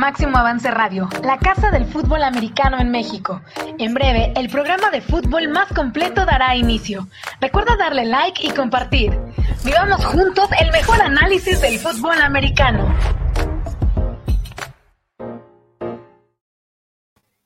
Máximo Avance Radio, la casa del fútbol americano en México. En breve, el programa de fútbol más completo dará inicio. Recuerda darle like y compartir. Vivamos juntos el mejor análisis del fútbol americano.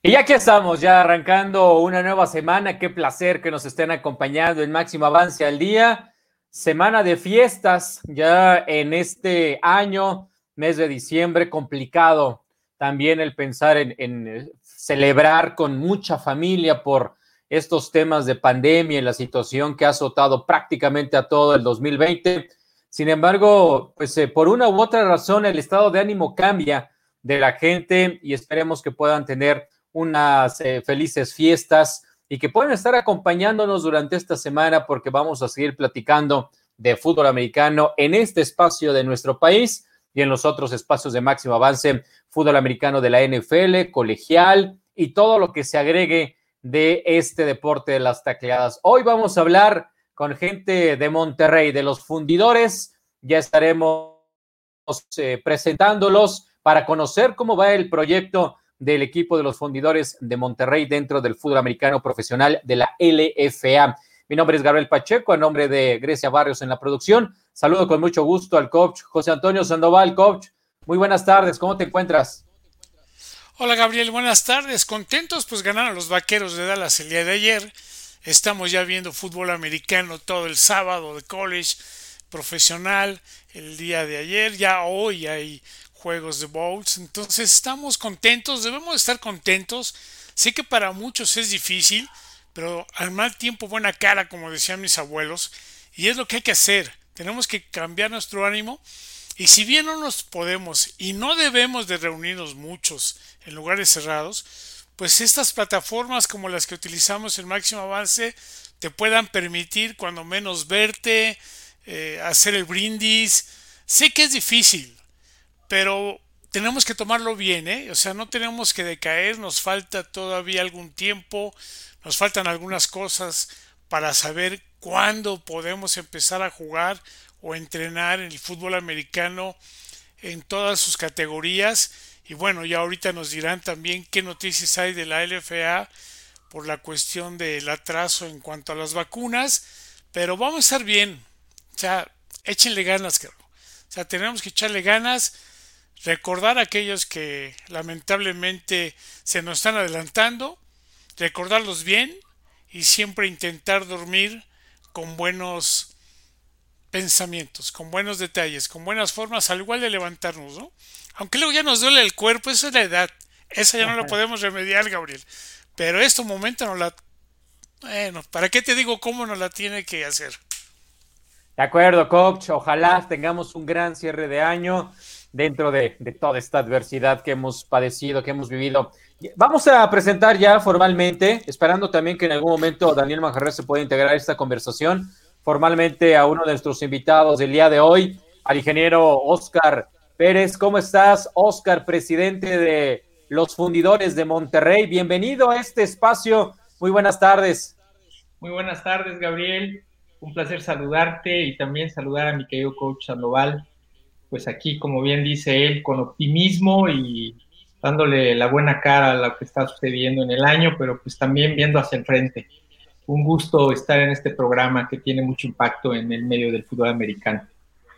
Y aquí estamos, ya arrancando una nueva semana. Qué placer que nos estén acompañando en Máximo Avance al Día. Semana de fiestas ya en este año, mes de diciembre, complicado también el pensar en, en celebrar con mucha familia por estos temas de pandemia y la situación que ha azotado prácticamente a todo el 2020. Sin embargo, pues eh, por una u otra razón el estado de ánimo cambia de la gente y esperemos que puedan tener unas eh, felices fiestas y que puedan estar acompañándonos durante esta semana porque vamos a seguir platicando de fútbol americano en este espacio de nuestro país y en los otros espacios de máximo avance, fútbol americano de la NFL, colegial y todo lo que se agregue de este deporte de las tacleadas. Hoy vamos a hablar con gente de Monterrey, de los fundidores. Ya estaremos eh, presentándolos para conocer cómo va el proyecto del equipo de los fundidores de Monterrey dentro del fútbol americano profesional de la LFA. Mi nombre es Gabriel Pacheco, a nombre de Grecia Barrios en la producción. Saludo con mucho gusto al coach José Antonio Sandoval. Coach, muy buenas tardes, ¿cómo te encuentras? Hola Gabriel, buenas tardes. Contentos, pues ganaron los vaqueros de Dallas el día de ayer. Estamos ya viendo fútbol americano todo el sábado de college profesional el día de ayer. Ya hoy hay juegos de bowls. Entonces estamos contentos, debemos estar contentos. Sé que para muchos es difícil, pero al mal tiempo buena cara, como decían mis abuelos, y es lo que hay que hacer. Tenemos que cambiar nuestro ánimo. Y si bien no nos podemos y no debemos de reunirnos muchos en lugares cerrados, pues estas plataformas como las que utilizamos en máximo avance te puedan permitir cuando menos verte, eh, hacer el brindis. Sé que es difícil, pero tenemos que tomarlo bien, ¿eh? O sea, no tenemos que decaer, nos falta todavía algún tiempo, nos faltan algunas cosas para saber cuándo podemos empezar a jugar o entrenar en el fútbol americano en todas sus categorías. Y bueno, ya ahorita nos dirán también qué noticias hay de la LFA por la cuestión del atraso en cuanto a las vacunas. Pero vamos a estar bien. O sea, échenle ganas, O sea, tenemos que echarle ganas recordar a aquellos que lamentablemente se nos están adelantando, recordarlos bien y siempre intentar dormir con buenos pensamientos, con buenos detalles, con buenas formas, al igual de levantarnos, ¿no? Aunque luego ya nos duele el cuerpo, eso es la edad, esa ya no la podemos remediar, Gabriel. Pero este momento no la... Bueno, ¿para qué te digo cómo no la tiene que hacer? De acuerdo, coach. Ojalá tengamos un gran cierre de año dentro de, toda esta adversidad que hemos padecido, que hemos vivido. Vamos a presentar ya formalmente, esperando también que en algún momento Daniel Manjarres se pueda integrar a esta conversación, formalmente a uno de nuestros invitados del día de hoy, al ingeniero Oscar Pérez. ¿Cómo estás, Oscar, presidente de los fundidores de Monterrey? Bienvenido a este espacio. Muy buenas tardes. Muy buenas tardes, Gabriel. Un placer saludarte y también saludar a mi querido coach Sandoval pues aquí, como bien dice él, con optimismo y dándole la buena cara a lo que está sucediendo en el año, pero pues también viendo hacia el frente. Un gusto estar en este programa que tiene mucho impacto en el medio del fútbol americano.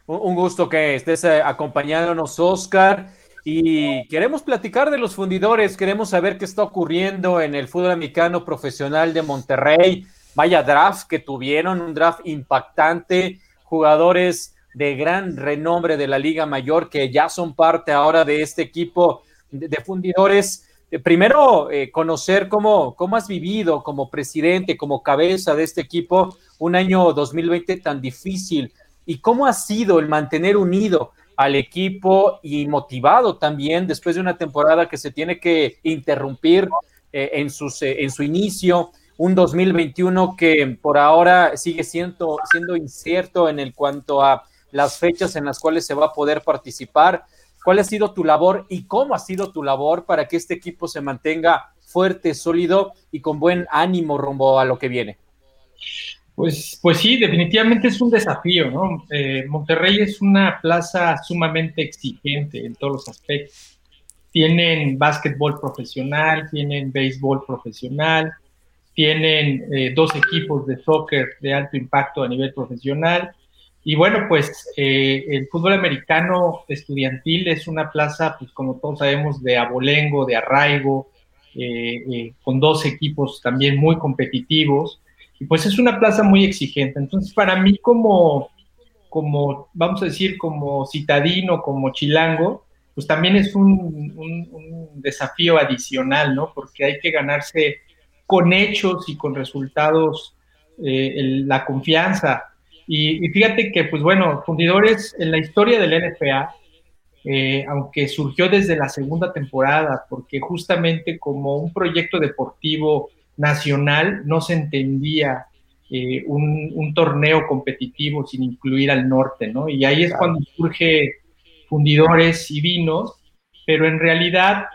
Un gusto que estés eh, acompañándonos, Oscar. Y queremos platicar de los fundidores, queremos saber qué está ocurriendo en el fútbol americano profesional de Monterrey. Vaya draft que tuvieron, un draft impactante, jugadores de gran renombre de la Liga Mayor que ya son parte ahora de este equipo de, fundidores. Eh, primero, eh, conocer cómo, cómo has vivido como presidente, como cabeza de este equipo, un año 2020 tan difícil y cómo ha sido el mantener unido al equipo y motivado también después de una temporada que se tiene que interrumpir eh, en, sus, en su inicio, un 2021 que por ahora sigue siendo, siendo incierto en el cuanto a las fechas en las cuales se va a poder participar. ¿Cuál ha sido tu labor y cómo ha sido tu labor para que este equipo se mantenga fuerte, sólido y con buen ánimo rumbo a lo que viene? Pues, pues sí, definitivamente es un desafío, ¿no? Eh, Monterrey es una plaza sumamente exigente en todos los aspectos. tienen básquetbol profesional, tienen béisbol profesional, tienen eh, dos equipos de soccer de alto impacto a nivel profesional. Y bueno, pues eh, el fútbol americano estudiantil es una plaza, pues como todos sabemos, de abolengo, de arraigo, eh, con dos equipos también muy competitivos. Y pues es una plaza muy exigente. Entonces, para mí como, como vamos a decir, como citadino, como chilango, pues también es un, desafío adicional, ¿no? Porque hay que ganarse con hechos y con resultados eh, la confianza. Y, fíjate que, pues bueno, Fundidores en la historia del NFA, eh, aunque surgió desde la segunda temporada, porque justamente como un proyecto deportivo nacional no se entendía eh, un, torneo competitivo sin incluir al norte, ¿no? Y ahí es cuando surge Fundidores y Vinos, pero en realidad,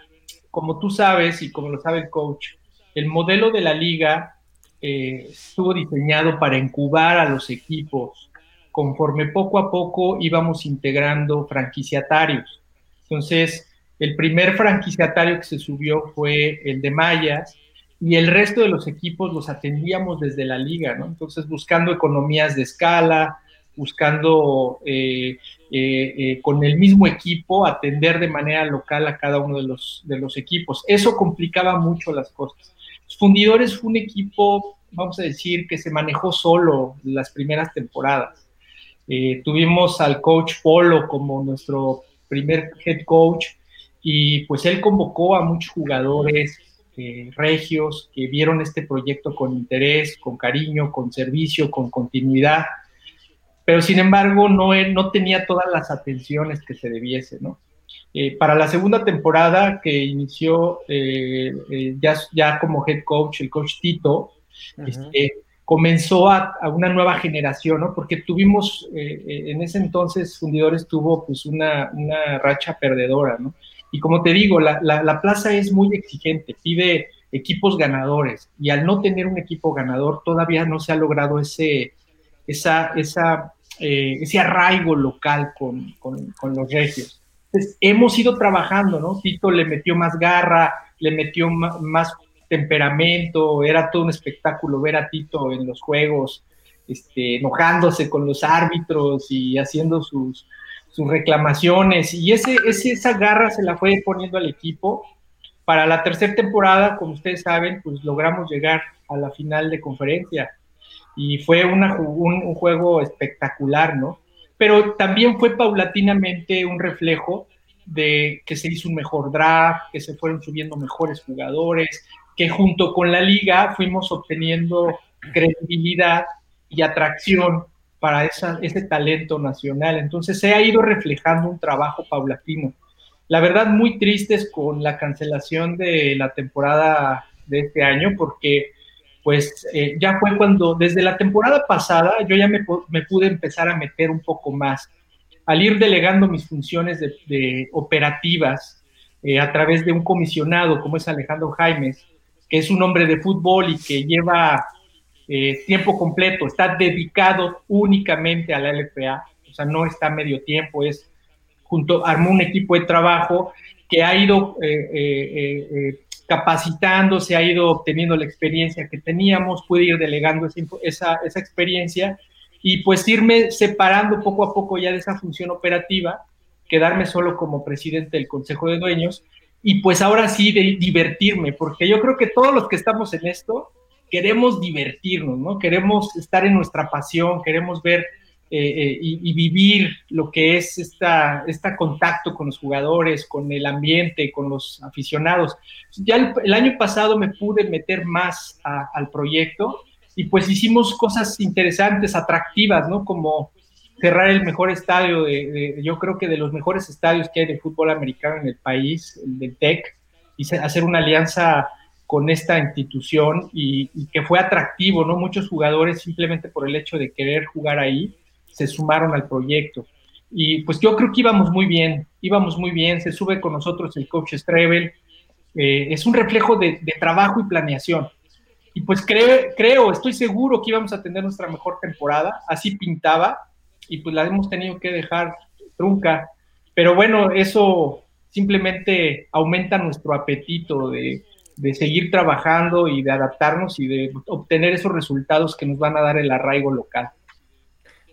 como tú sabes y como lo sabe el coach, el modelo de la liga eh, estuvo diseñado para incubar a los equipos conforme poco a poco íbamos integrando franquiciatarios. Entonces, el primer franquiciatario que se subió fue el de Mayas y el resto de los equipos los atendíamos desde la liga, ¿no? Entonces, buscando economías de escala, buscando eh, eh, con el mismo equipo atender de manera local a cada uno de los, de los equipos. Eso complicaba mucho las cosas. Fundidores fue un equipo, vamos a decir, que se manejó solo las primeras temporadas. Eh, tuvimos al coach Polo como nuestro primer head coach y pues él convocó a muchos jugadores eh, regios que vieron este proyecto con interés, con cariño, con servicio, con continuidad, pero sin embargo no, no tenía todas las atenciones que se debiese, ¿no? Eh, para la segunda temporada que inició eh, eh, ya, ya, como head coach, el coach Tito, este, comenzó a, una nueva generación, ¿no? Porque tuvimos, en ese entonces Fundidores tuvo pues una, una, racha perdedora, ¿no? Y como te digo, la, la, plaza es muy exigente, pide equipos ganadores y al no tener un equipo ganador todavía no se ha logrado ese, esa, esa, ese arraigo local con, con, con los regios. Entonces, hemos ido trabajando, ¿no? Tito le metió más garra, le metió más, temperamento, era todo un espectáculo ver a Tito en los juegos, este, enojándose con los árbitros y haciendo sus, sus reclamaciones. Y ese, ese, esa garra se la fue poniendo al equipo. Para la tercera temporada, como ustedes saben, pues logramos llegar a la final de conferencia. Y fue una, un juego espectacular, ¿no? Pero también fue paulatinamente un reflejo de que se hizo un mejor draft, que se fueron subiendo mejores jugadores, que junto con la liga fuimos obteniendo credibilidad y atracción para ese talento nacional. Entonces se ha ido reflejando un trabajo paulatino. La verdad, muy tristes con la cancelación de la temporada de este año, porque pues eh, ya fue cuando desde la temporada pasada yo ya me, pude empezar a meter un poco más. Al ir delegando mis funciones de, operativas eh, a través de un comisionado como es Alejandro Jaimes, que es un hombre de fútbol y que lleva eh, tiempo completo, está dedicado únicamente a la LPA, o sea, no está medio tiempo, es junto, armó un equipo de trabajo que ha ido capacitando, se ha ido obteniendo la experiencia que teníamos, pude ir delegando esa, esa, experiencia y pues irme separando poco a poco ya de esa función operativa, quedarme solo como presidente del Consejo de Dueños y pues ahora sí de divertirme, porque yo creo que todos los que estamos en esto queremos divertirnos, ¿no? Queremos estar en nuestra pasión, queremos ver eh, eh, y, vivir lo que es esta, este contacto con los jugadores, con el ambiente, con los aficionados. Ya el, año pasado me pude meter más al proyecto y pues hicimos cosas interesantes, atractivas, ¿no? Como cerrar el mejor estadio, de, yo creo que de los mejores estadios que hay de fútbol americano en el país, el del TEC, y hacer una alianza con esta institución y, y, que fue atractivo, ¿no? Muchos jugadores simplemente por el hecho de querer jugar ahí, se sumaron al proyecto. Y pues yo creo que íbamos muy bien, íbamos muy bien, se sube con nosotros el coach Strebel, eh, es un reflejo de, trabajo y planeación. Y pues creo, creo, estoy seguro que íbamos a tener nuestra mejor temporada, así pintaba, y pues la hemos tenido que dejar trunca. Pero bueno, eso simplemente aumenta nuestro apetito de, de seguir trabajando y de adaptarnos y de obtener esos resultados que nos van a dar el arraigo local.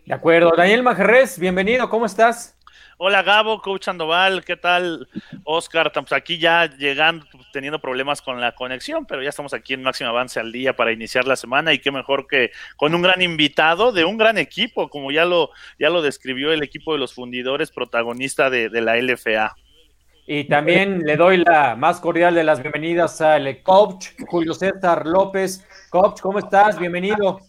De acuerdo. Daniel Majerrez, bienvenido, ¿cómo estás? Hola Gabo, Coach Sandoval, ¿qué tal? Oscar, estamos aquí ya llegando, teniendo problemas con la conexión, pero ya estamos aquí en máximo avance al día para iniciar la semana y qué mejor que con un gran invitado de un gran equipo, como ya lo, ya lo describió el equipo de los fundidores, protagonista de, de la LFA. Y también le doy la más cordial de las bienvenidas al coach Julio César López. Coach, ¿cómo estás? Bienvenido.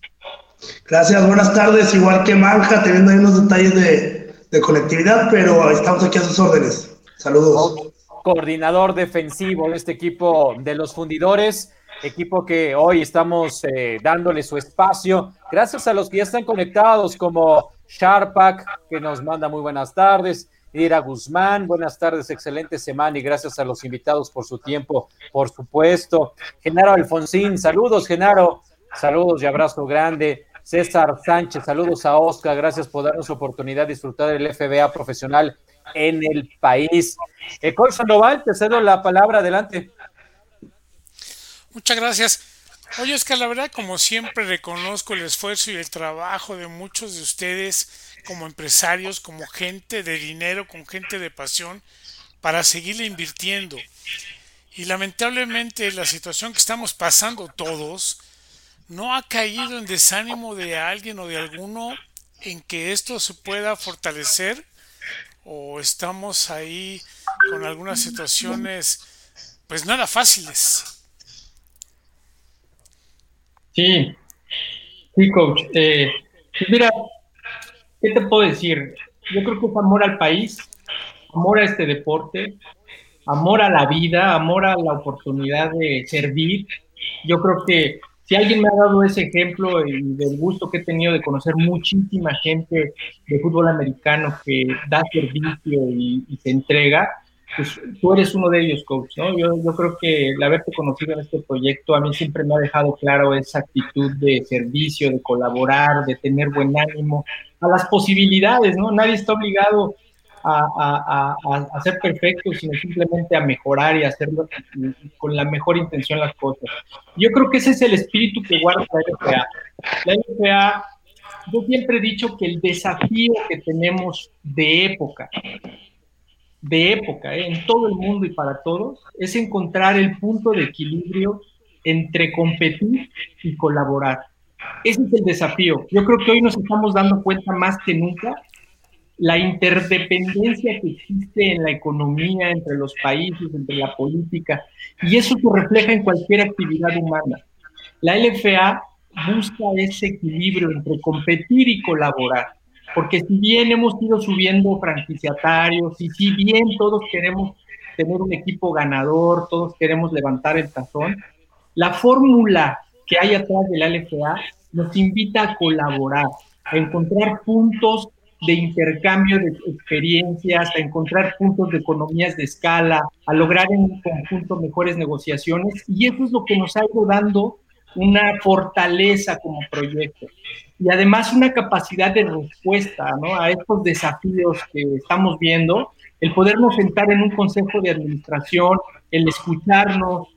Gracias, buenas tardes. Igual que Manja, teniendo ahí unos detalles de, de conectividad, pero estamos aquí a sus órdenes. Saludos. Coordinador defensivo de este equipo de los fundidores, equipo que hoy estamos eh, dándole su espacio. Gracias a los que ya están conectados, como Sharpak, que nos manda muy buenas tardes. Ira Guzmán, buenas tardes, excelente semana y gracias a los invitados por su tiempo, por supuesto. Genaro Alfonsín, saludos, Genaro, saludos y abrazo grande. César Sánchez, saludos a Oscar, gracias por darnos oportunidad de disfrutar del FBA profesional en el país. Eh, Sandoval, te cedo la palabra, adelante. Muchas gracias. Oye, Oscar, la verdad, como siempre, reconozco el esfuerzo y el trabajo de muchos de ustedes como empresarios, como gente de dinero, con gente de pasión, para seguirle invirtiendo. Y lamentablemente la situación que estamos pasando todos no ha caído en desánimo de alguien o de alguno en que esto se pueda fortalecer o estamos ahí con algunas situaciones pues nada fáciles. Sí, sí, coach. Eh, pues mira, ¿Qué te puedo decir? Yo creo que es amor al país, amor a este deporte, amor a la vida, amor a la oportunidad de servir. Yo creo que si alguien me ha dado ese ejemplo y del gusto que he tenido de conocer muchísima gente de fútbol americano que da servicio y, se entrega, pues tú eres uno de ellos, coach, ¿no? Yo, yo creo que el haberte conocido en este proyecto a mí siempre me ha dejado claro esa actitud de servicio, de colaborar, de tener buen ánimo, a las posibilidades, ¿no? Nadie está obligado a, a, ser perfecto, sino simplemente a mejorar y hacerlo con la mejor intención las cosas. Yo creo que ese es el espíritu que guarda la LFA. La LFA, yo siempre he dicho que el desafío que tenemos de época, de época, ¿eh? en todo el mundo y para todos, es encontrar el punto de equilibrio entre competir y colaborar. Ese es el desafío. Yo creo que hoy nos estamos dando cuenta más que nunca la interdependencia que existe en la economía, entre los países, entre la política, y eso se refleja en cualquier actividad humana. La LFA busca ese equilibrio entre competir y colaborar, porque si bien hemos ido subiendo franquiciatarios y si bien todos queremos tener un equipo ganador, todos queremos levantar el tazón, la fórmula que hay atrás de la LFA nos invita a colaborar, a encontrar puntos de intercambio de experiencias, a encontrar puntos de economías de escala, a lograr en conjunto mejores negociaciones. Y eso es lo que nos ha ido dando una fortaleza como proyecto. Y además una capacidad de respuesta ¿no? a estos desafíos que estamos viendo, el podernos sentar en un consejo de administración, el escucharnos,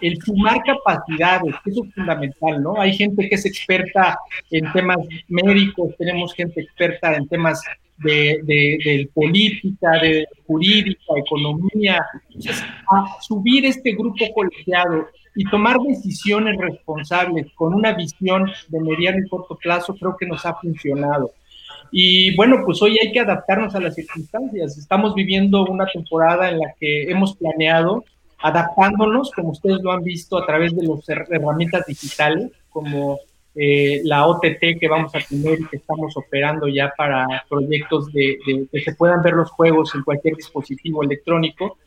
el, sumar capacidades, eso es fundamental, ¿no? Hay gente que es experta en temas médicos, tenemos gente experta en temas de, de, política, de jurídica, economía. Entonces, a subir este grupo colegiado y tomar decisiones responsables con una visión de mediano y corto plazo, creo que nos ha funcionado. Y bueno, pues hoy hay que adaptarnos a las circunstancias. Estamos viviendo una temporada en la que hemos planeado adaptándonos, como ustedes lo han visto, a través de las herramientas digitales, como eh, la OTT que vamos a tener y que estamos operando ya para proyectos de, que se puedan ver los juegos en cualquier dispositivo electrónico.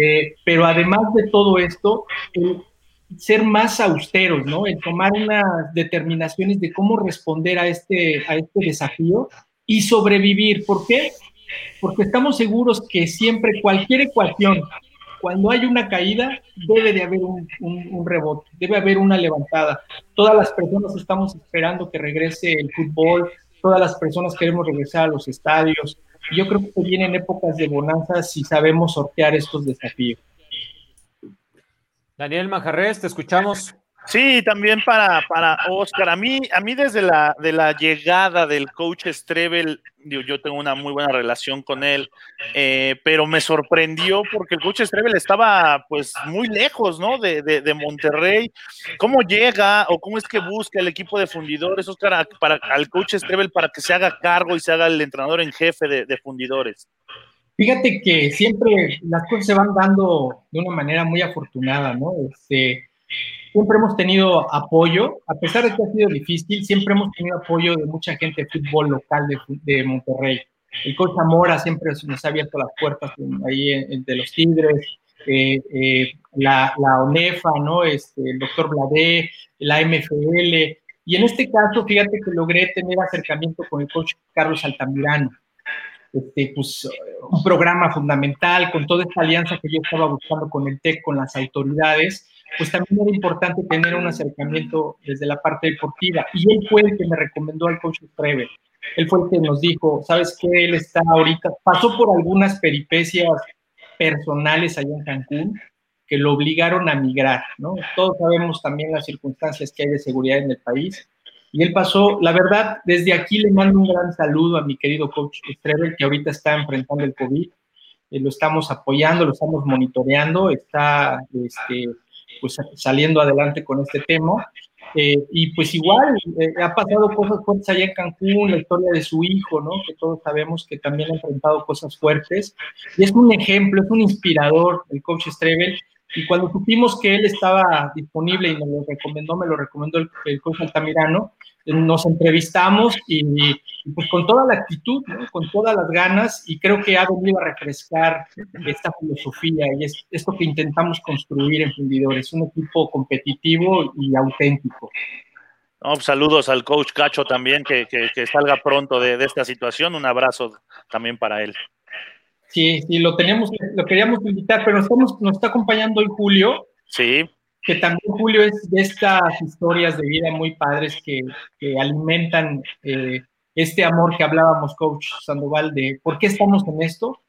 Eh, pero además de todo esto, ser más austeros, ¿no? En tomar unas determinaciones de cómo responder a este, a este desafío y sobrevivir. ¿Por qué? Porque estamos seguros que siempre cualquier ecuación cuando hay una caída, debe de haber un, rebote, debe haber una levantada. Todas las personas estamos esperando que regrese el fútbol, todas las personas queremos regresar a los estadios, Yo creo que vienen épocas de bonanza si sabemos sortear estos desafíos. Daniel Majarres, te escuchamos. Sí, también para, para Oscar. A mí, a mí desde la, de la llegada del coach Strebel, yo tengo una muy buena relación con él, eh, pero me sorprendió porque el coach Strebel estaba pues muy lejos, ¿no? De, de, Monterrey. ¿Cómo llega o cómo es que busca el equipo de fundidores, Oscar, para, al coach Strebel para que se haga cargo y se haga el entrenador en jefe de, de fundidores? Fíjate que siempre las cosas se van dando de una manera muy afortunada, ¿no? Este, siempre hemos tenido apoyo, a pesar de que ha sido difícil, siempre hemos tenido apoyo de mucha gente de fútbol local de, Monterrey. El coach Zamora siempre nos ha abierto las puertas ahí de los Tigres, eh, eh, la, la, ONEFA, ¿no? Este, el doctor Bladé, la MFL. Y en este caso, fíjate que logré tener acercamiento con el coach Carlos Altamirano. Este, pues, un programa fundamental con toda esta alianza que yo estaba buscando con el TEC, con las autoridades, pues también era importante tener un acercamiento desde la parte deportiva. Y él fue el que me recomendó al coach Treve. Él fue el que nos dijo, ¿sabes qué? Él está ahorita, pasó por algunas peripecias personales allá en Cancún que lo obligaron a migrar, ¿no? Todos sabemos también las circunstancias que hay de seguridad en el país. Y él pasó, la verdad, desde aquí le mando un gran saludo a mi querido coach Strebel, que ahorita está enfrentando el COVID. Eh, lo estamos apoyando, lo estamos monitoreando, está este, pues saliendo adelante con este tema. Eh, y pues igual, eh, ha pasado cosas fuertes allá en Cancún, la historia de su hijo, ¿no? Que todos sabemos que también ha enfrentado cosas fuertes. Y es un ejemplo, es un inspirador el coach Strebel. Y cuando supimos que él estaba disponible y nos lo recomendó, me lo recomendó el, coach Altamirano, nos entrevistamos y, pues con toda la actitud, con todas las ganas y creo que ha venido a refrescar esta filosofía y es esto que intentamos construir en Fundidores, un equipo competitivo y auténtico. Pues, saludos al coach Cacho también, que, que, salga pronto de, de, esta situación. Un abrazo también para él. Sí, sí, lo teníamos, lo queríamos invitar, pero estamos, nos está acompañando hoy Julio. Sí que también Julio es de estas historias de vida muy padres que, que alimentan eh, este amor que hablábamos, coach Sandoval, de por qué estamos en esto,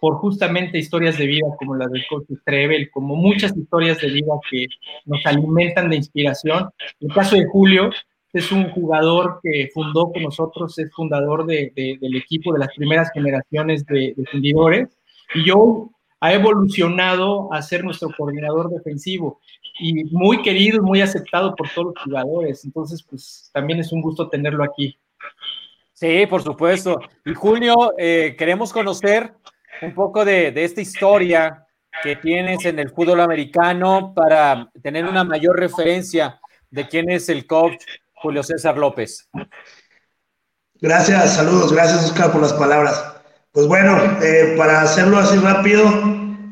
por justamente historias de vida como la del coach Trevel, como muchas historias de vida que nos alimentan de inspiración. El caso de Julio es un jugador que fundó con nosotros, es fundador de, del equipo de las primeras generaciones de, de fundidores, y yo ha evolucionado a ser nuestro coordinador defensivo y muy querido, muy aceptado por todos los jugadores. Entonces, pues también es un gusto tenerlo aquí. Sí, por supuesto. Y Julio, eh, queremos conocer un poco de, esta historia que tienes en el fútbol americano para tener una mayor referencia de quién es el coach Julio César López. Gracias, saludos, gracias Oscar por las palabras. Pues bueno, eh, para hacerlo así rápido,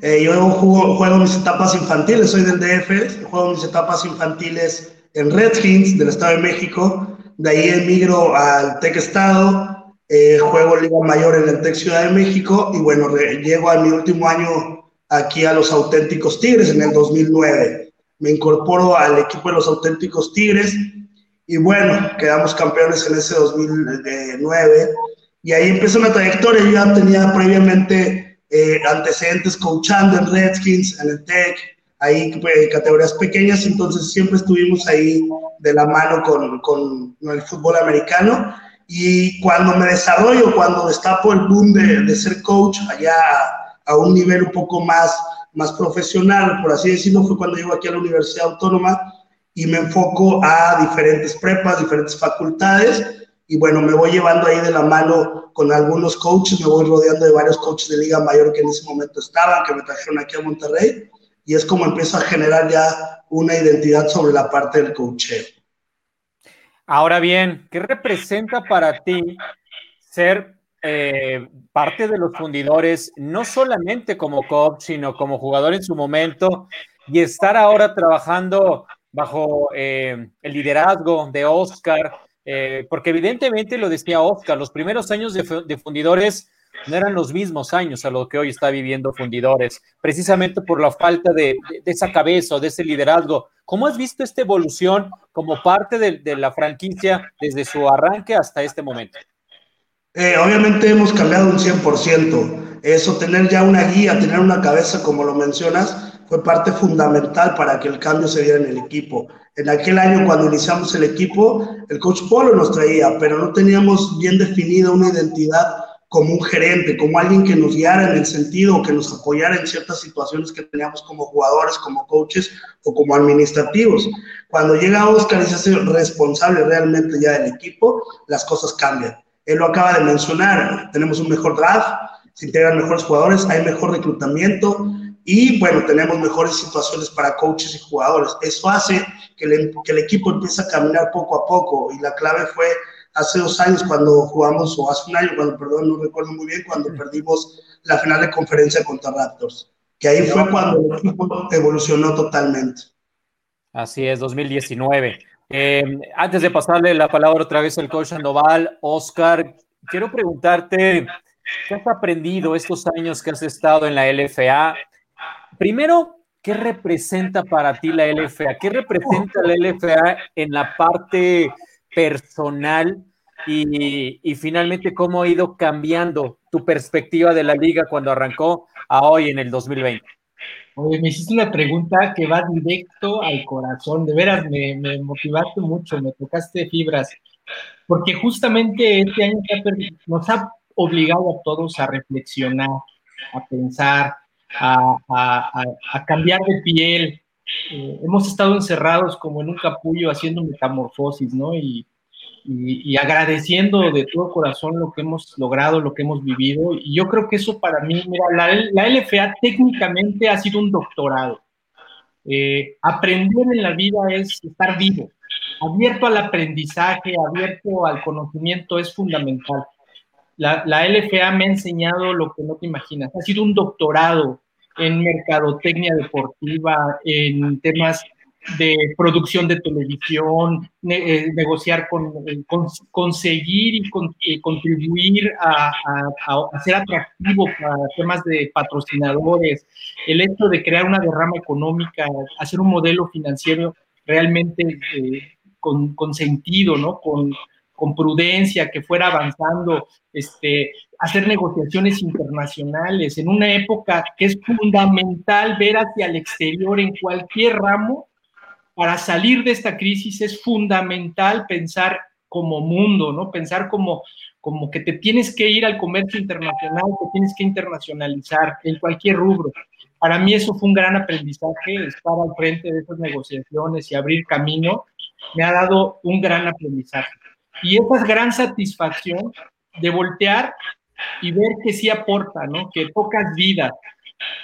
eh, yo juego, mis etapas infantiles, soy del DF, juego mis etapas infantiles en Redskins del Estado de México, de ahí emigro al Tec Estado, eh, juego Liga Mayor en el Tec Ciudad de México y bueno, llego a mi último año aquí a los auténticos Tigres en el 2009. Me incorporo al equipo de los auténticos Tigres y bueno, quedamos campeones en ese 2009 y ahí empezó una trayectoria. Yo ya tenía previamente eh, antecedentes coachando en Redskins, en el Tech, ahí eh, categorías pequeñas, entonces siempre estuvimos ahí de la mano con, con, el fútbol americano. Y cuando me desarrollo, cuando destapo el boom de, de ser coach allá a, a, un nivel un poco más, más profesional, por así decirlo, fue cuando llego aquí a la Universidad Autónoma y me enfoco a diferentes prepas, diferentes facultades y bueno, me voy llevando ahí de la mano con algunos coaches, me voy rodeando de varios coaches de Liga Mayor que en ese momento estaban, que me trajeron aquí a Monterrey, y es como empiezo a generar ya una identidad sobre la parte del coacheo. Ahora bien, ¿qué representa para ti ser eh, parte de los fundidores, no solamente como coach, sino como jugador en su momento, y estar ahora trabajando bajo eh, el liderazgo de Oscar, eh, porque evidentemente lo decía Oscar, los primeros años de, fundidores no eran los mismos años a lo que hoy está viviendo fundidores, precisamente por la falta de, esa cabeza de ese liderazgo. ¿Cómo has visto esta evolución como parte de, la franquicia desde su arranque hasta este momento? Eh, obviamente hemos cambiado un 100%. Eso, tener ya una guía, tener una cabeza, como lo mencionas, fue parte fundamental para que el cambio se diera en el equipo. En aquel año, cuando iniciamos el equipo, el coach Polo nos traía, pero no teníamos bien definida una identidad como un gerente, como alguien que nos guiara en el sentido, que nos apoyara en ciertas situaciones que teníamos como jugadores, como coaches o como administrativos. Cuando llega Oscar y se hace responsable realmente ya del equipo, las cosas cambian. Él lo acaba de mencionar, tenemos un mejor draft, se integran mejores jugadores, hay mejor reclutamiento y bueno, tenemos mejores situaciones para coaches y jugadores. Eso hace que el, que el equipo empiece a caminar poco a poco y la clave fue hace dos años cuando jugamos, o hace un año, cuando, perdón, no recuerdo muy bien, cuando perdimos la final de conferencia contra Raptors, que ahí fue cuando el equipo evolucionó totalmente. Así es, 2019. Eh, antes de pasarle la palabra otra vez al coach Sandoval, Oscar, quiero preguntarte, ¿qué has aprendido estos años que has estado en la LFA? Primero, ¿qué representa para ti la LFA? ¿Qué representa la LFA en la parte personal y, finalmente cómo ha ido cambiando tu perspectiva de la liga cuando arrancó a hoy en el 2020? Oye, me hiciste una pregunta que va directo al corazón. De veras, me motivaste mucho, me tocaste fibras, porque justamente este año nos ha obligado a todos a reflexionar, a pensar, a, cambiar de piel, eh, hemos estado encerrados como en un capullo haciendo metamorfosis, ¿no? Y, y, agradeciendo de todo corazón lo que hemos logrado, lo que hemos vivido. Y yo creo que eso para mí, mira, la, la LFA técnicamente ha sido un doctorado. Eh, aprender en la vida es estar vivo, abierto al aprendizaje, abierto al conocimiento es fundamental. La, LFA me ha enseñado lo que no te imaginas, ha sido un doctorado en mercadotecnia deportiva, en temas de producción de televisión, eh, negociar con, eh, conseguir y, eh, contribuir a, ser atractivo para temas de patrocinadores, el hecho de crear una derrama económica, hacer un modelo financiero realmente con, con, sentido, ¿no? Con, con prudencia, que fuera avanzando, este, hacer negociaciones internacionales en una época que es fundamental ver hacia el exterior en cualquier ramo. Para salir de esta crisis es fundamental pensar como mundo, ¿no? Pensar como, como que te tienes que ir al comercio internacional, te tienes que internacionalizar en cualquier rubro. Para mí eso fue un gran aprendizaje, estar al frente de esas negociaciones y abrir camino, me ha dado un gran aprendizaje. Y esa gran satisfacción de voltear y ver que sí aporta, ¿no? Que pocas vidas,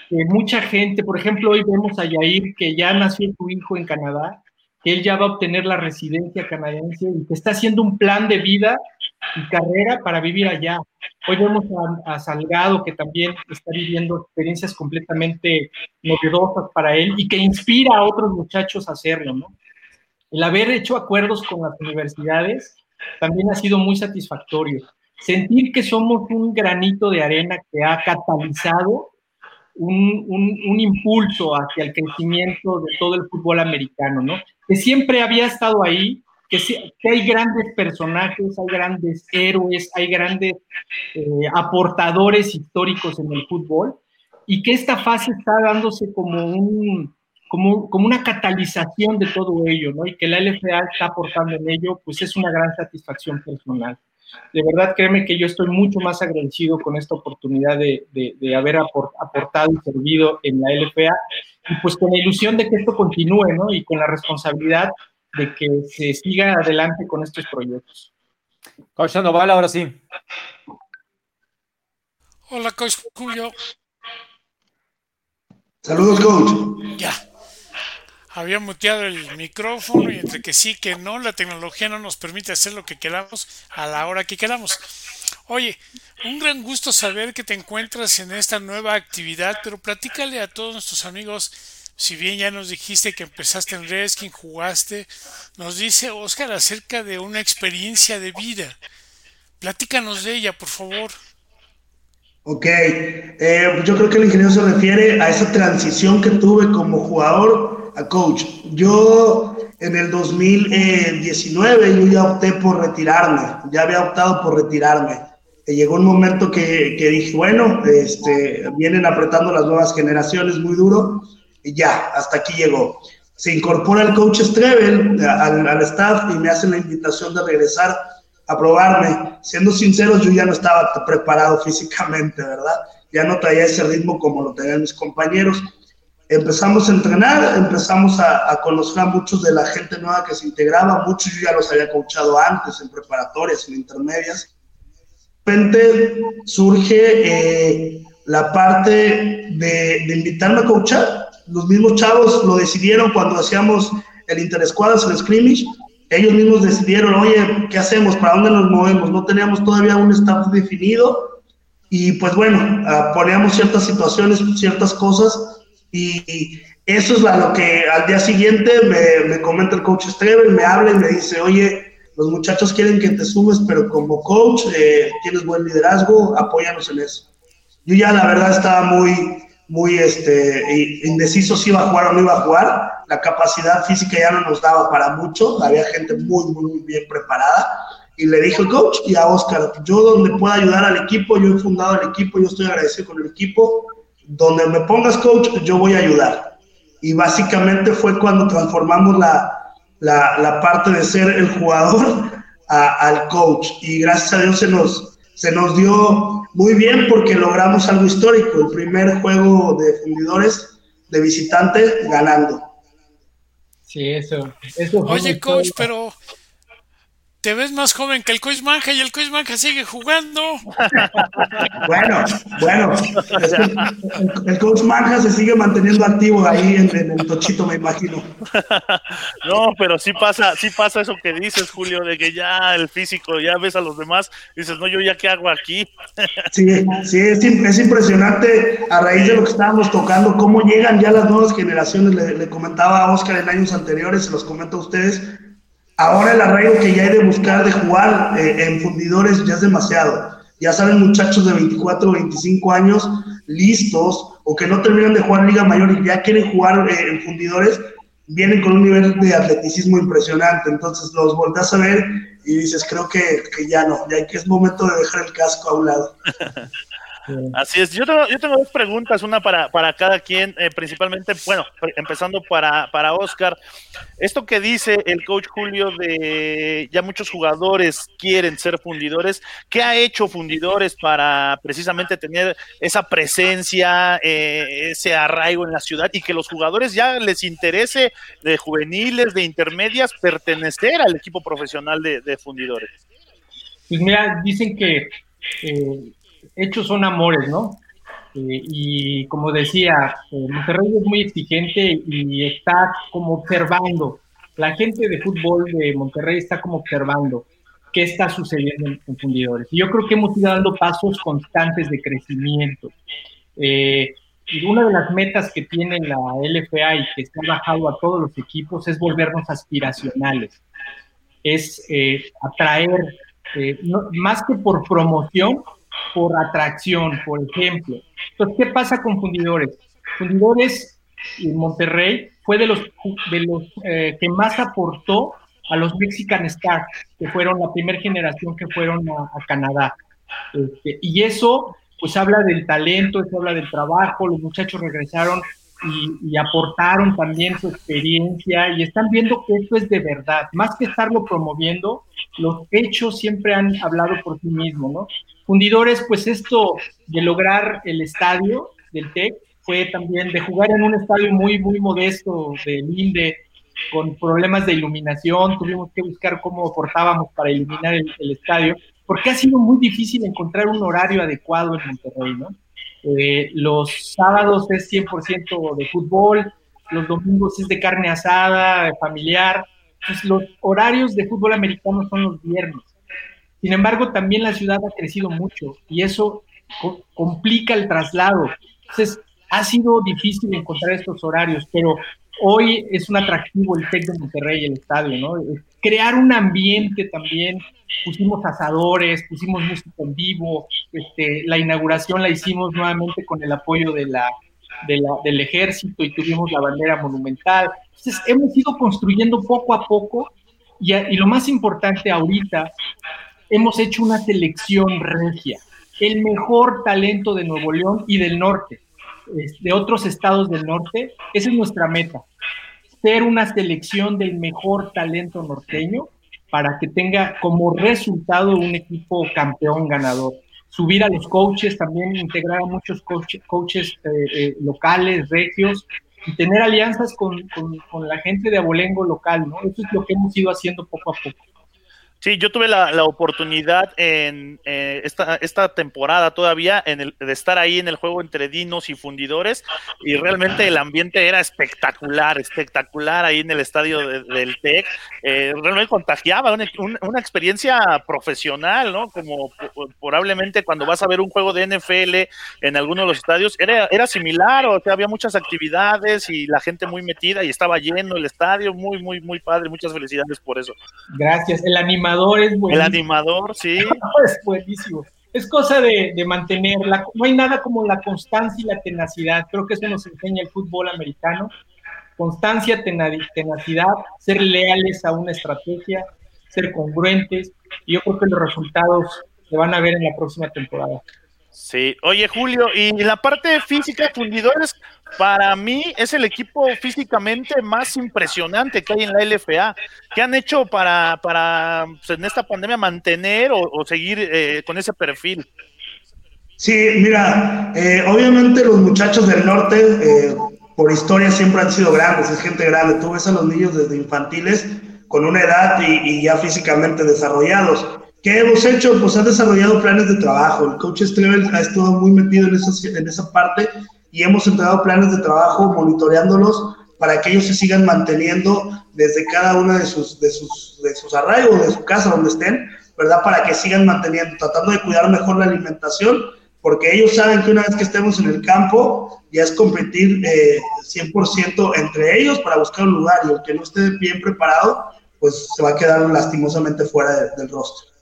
que mucha gente, por ejemplo, hoy vemos a Yair que ya nació su hijo en Canadá, que él ya va a obtener la residencia canadiense y que está haciendo un plan de vida y carrera para vivir allá. Hoy vemos a, a, Salgado que también está viviendo experiencias completamente novedosas para él y que inspira a otros muchachos a hacerlo, ¿no? El haber hecho acuerdos con las universidades también ha sido muy satisfactorio. Sentir que somos un granito de arena que ha catalizado un, un, impulso hacia el crecimiento de todo el fútbol americano, ¿no? Que siempre había estado ahí, que, que hay grandes personajes, hay grandes héroes, hay grandes eh, aportadores históricos en el fútbol, y que esta fase está dándose como un, como, como, una catalización de todo ello, ¿no? Y que la LFA está aportando en ello, pues es una gran satisfacción personal. De verdad, créeme que yo estoy mucho más agradecido con esta oportunidad de, de, de haber aportado y servido en la LFA, y pues con la ilusión de que esto continúe, ¿no? Y con la responsabilidad de que se siga adelante con estos proyectos. Coach Sandoval, ahora sí. Hola, Coach Julio. Saludos, Coach. Ya había muteado el micrófono y entre que sí, que no, la tecnología no nos permite hacer lo que queramos a la hora que queramos. Oye, un gran gusto saber que te encuentras en esta nueva actividad, pero platícale a todos nuestros amigos, si bien ya nos dijiste que empezaste en Redskins, jugaste, nos dice Oscar acerca de una experiencia de vida. Platícanos de ella, por favor. Ok, eh, yo creo que el ingeniero se refiere a esa transición que tuve como jugador a coach. Yo en el 2019 yo ya opté por retirarme, ya había optado por retirarme. llegó un momento que, que, dije, bueno, este, vienen apretando las nuevas generaciones muy duro, y ya, hasta aquí llegó. Se incorpora el coach Strebel al, al staff y me hacen la invitación de regresar a probarme. Siendo sinceros, yo ya no estaba preparado físicamente, ¿verdad? Ya no traía ese ritmo como lo tenían mis compañeros. Empezamos a entrenar, empezamos a, a, conocer a muchos de la gente nueva que se integraba, muchos yo ya los había coachado antes, en preparatorias, en intermedias. De repente surge eh, la parte de, de, invitarme a coachar. Los mismos chavos lo decidieron cuando hacíamos el interescuadras, el scrimmage, ellos mismos decidieron, oye, ¿qué hacemos? ¿Para dónde nos movemos? No teníamos todavía un staff definido y pues bueno, uh, poníamos ciertas situaciones, ciertas cosas y eso es lo que al día siguiente me, me comenta el coach Strevel, me habla y me dice, oye, los muchachos quieren que te subes, pero como coach eh, tienes buen liderazgo, apóyanos en eso. Yo ya la verdad estaba muy, muy este, indeciso si iba a jugar o no iba a jugar. La capacidad física ya no nos daba para mucho. Había gente muy, muy, muy bien preparada. Y le dije al coach y a Oscar, yo donde pueda ayudar al equipo, yo he fundado el equipo, yo estoy agradecido con el equipo. Donde me pongas coach, yo voy a ayudar. Y básicamente fue cuando transformamos la, la, la parte de ser el jugador a, al coach. Y gracias a Dios se nos, se nos dio muy bien porque logramos algo histórico, el primer juego de fundidores de visitante ganando. Sí, eso. eso Oye, coach, pero te ves más joven que el coach Manja y el coach Manja sigue jugando. bueno, bueno, el, el, coach Manja se sigue manteniendo activo ahí en, en, el tochito, me imagino. no, pero sí pasa, sí pasa eso que dices, Julio, de que ya el físico, ya ves a los demás, dices, no, yo ya qué hago aquí. sí, sí, es, es, impresionante a raíz de lo que estábamos tocando, cómo llegan ya las nuevas generaciones, le, le comentaba a Oscar en años anteriores, se los comento a ustedes, Ahora el arraigo que ya hay de buscar de jugar eh, en fundidores ya es demasiado. Ya salen muchachos de 24 o 25 años listos o que no terminan de jugar Liga Mayor y ya quieren jugar eh, en fundidores, vienen con un nivel de atleticismo impresionante. Entonces los volteas a ver y dices, creo que, que ya no, ya que es momento de dejar el casco a un lado. Así es, yo tengo, yo tengo dos preguntas, una para, para cada quien, eh, principalmente, bueno, empezando para, para Oscar. Esto que dice el coach Julio de ya muchos jugadores quieren ser fundidores, ¿qué ha hecho fundidores para precisamente tener esa presencia, eh, ese arraigo en la ciudad y que los jugadores ya les interese de juveniles, de intermedias, pertenecer al equipo profesional de, de fundidores? Pues mira, dicen que... Eh, hechos son amores, ¿no? Eh, y como decía, eh, Monterrey es muy exigente y está como observando. La gente de fútbol de Monterrey está como observando qué está sucediendo en, en fundidores. Y yo creo que hemos ido dando pasos constantes de crecimiento. Eh, y una de las metas que tiene la LFA y que ha bajado a todos los equipos es volvernos aspiracionales. Es eh, atraer, más que por promoción, por atracción, por ejemplo. Entonces, ¿qué pasa con fundidores? Fundidores en Monterrey fue de los, de los eh, que más aportó a los Mexican Stars, que fueron la primera generación que fueron a, a Canadá. Este, y eso, pues habla del talento, eso habla del trabajo, los muchachos regresaron y, y, aportaron también su experiencia y están viendo que esto es de verdad. Más que estarlo promoviendo, los hechos siempre han hablado por sí mismos, ¿no? Fundidores, pues esto de lograr el estadio del TEC fue también de jugar en un estadio muy, muy modesto de Linde, con problemas de iluminación, tuvimos que buscar cómo aportábamos para iluminar el, el estadio, porque ha sido muy difícil encontrar un horario adecuado en Monterrey, ¿no? Eh, los sábados es 100% de fútbol, los domingos es de carne asada, familiar. Pues los horarios de fútbol americano son los viernes. Sin embargo, también la ciudad ha crecido mucho y eso co complica el traslado. Entonces, ha sido difícil encontrar estos horarios, pero hoy es un atractivo el TEC de Monterrey, el estadio, ¿no? Crear un ambiente también, pusimos asadores, pusimos música en vivo, este, la inauguración la hicimos nuevamente con el apoyo de la, de la, del ejército y tuvimos la bandera monumental. Entonces, hemos ido construyendo poco a poco y, y lo más importante ahorita hemos hecho una selección regia, el mejor talento de Nuevo León y del norte, de otros estados del norte, esa es nuestra meta, ser una selección del mejor talento norteño para que tenga como resultado un equipo campeón ganador. Subir a los coaches, también integrar a muchos coaches eh, eh, locales, regios, y tener alianzas con, con, con, la gente de Abolengo local, ¿no? Eso es lo que hemos ido haciendo poco a poco. Sí, yo tuve la, la oportunidad en eh, esta, esta temporada todavía en el, de estar ahí en el juego entre dinos y fundidores y realmente el ambiente era espectacular, espectacular ahí en el estadio del TEC. Eh, realmente contagiaba una, una, experiencia profesional, ¿no? Como probablemente cuando vas a ver un juego de NFL en alguno de los estadios, era, era similar, o sea, había muchas actividades y la gente muy metida y estaba lleno el estadio, muy, muy, muy padre. Muchas felicidades por eso. Gracias. El animador es El animador, sí. es buenísimo. Es cosa de, de mantenerla. No hay nada como la constancia y la tenacidad. Creo que eso nos enseña el fútbol americano. Constancia, tenacidad, ser leales a una estrategia, ser congruentes. Y yo creo que los resultados se van a ver en la próxima temporada. Sí, oye Julio, y la parte física de fundidores, para mí es el equipo físicamente más impresionante que hay en la LFA. ¿Qué han hecho para, para pues, en esta pandemia mantener o, seguir eh, con ese perfil? Sí, mira, eh, obviamente los muchachos del norte, eh, por historia, siempre han sido grandes, es gente grande. Tú ves a los niños desde infantiles con una edad y, y ya físicamente desarrollados ¿Qué hemos hecho? Pues han desarrollado planes de trabajo. El coach Strevel ha estado muy metido en esa, en esa parte y hemos entregado planes de trabajo monitoreándolos para que ellos se sigan manteniendo desde cada uno de sus, de sus, de sus arraigos, de su casa, donde estén, ¿verdad? Para que sigan manteniendo, tratando de cuidar mejor la alimentación, porque ellos saben que una vez que estemos en el campo, ya es competir eh, 100% entre ellos para buscar un lugar y el que no esté bien preparado, pues se va a quedar lastimosamente fuera del rostro.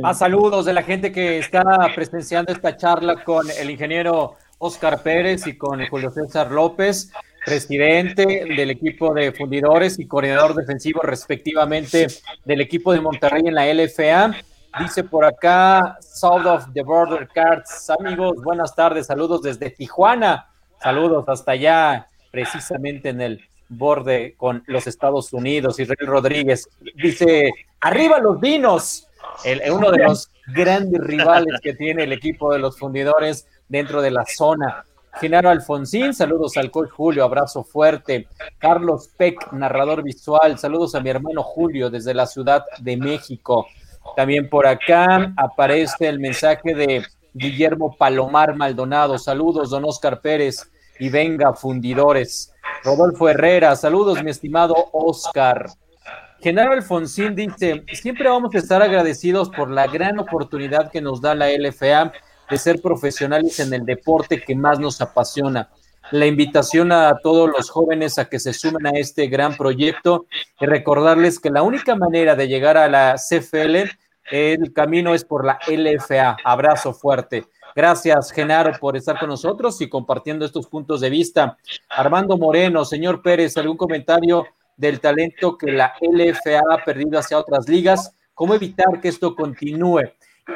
Más saludos de la gente que está presenciando esta charla con el ingeniero Oscar Pérez y con Julio César López, presidente del equipo de fundidores y coordinador defensivo respectivamente del equipo de Monterrey en la LFA. Dice por acá, South of the Border Cards, amigos, buenas tardes, saludos desde Tijuana, saludos hasta allá, precisamente en el borde con los Estados Unidos. Israel Rodríguez dice, arriba los vinos, el, uno de los grandes rivales que tiene el equipo de los fundidores dentro de la zona. Genaro Alfonsín, saludos al coach Julio, abrazo fuerte. Carlos Peck, narrador visual, saludos a mi hermano Julio desde la Ciudad de México. También por acá aparece el mensaje de Guillermo Palomar Maldonado, saludos don Oscar Pérez y venga fundidores. Rodolfo Herrera, saludos mi estimado Oscar. Genaro Alfonsín dice, siempre vamos a estar agradecidos por la gran oportunidad que nos da la LFA de ser profesionales en el deporte que más nos apasiona. La invitación a todos los jóvenes a que se sumen a este gran proyecto y recordarles que la única manera de llegar a la CFL, el camino es por la LFA. Abrazo fuerte. Gracias, Genaro, por estar con nosotros y compartiendo estos puntos de vista. Armando Moreno, señor Pérez, ¿algún comentario del talento que la LFA ha perdido hacia otras ligas. ¿Cómo evitar que esto continúe?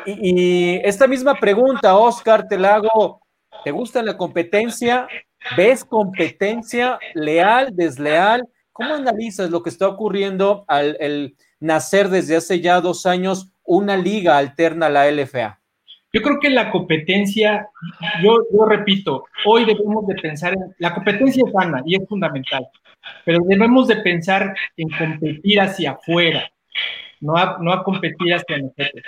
Y, esta misma pregunta, Oscar, te la hago. ¿Te gusta la competencia? ¿Ves competencia leal, desleal? ¿Cómo analizas lo que está ocurriendo al nacer desde hace ya dos años una liga alterna a la LFA? Yo creo que la competencia, yo, yo repito, hoy debemos de pensar en, la competencia es sana y es fundamental, pero debemos de pensar en competir hacia afuera, no a, no a competir hacia nosotros.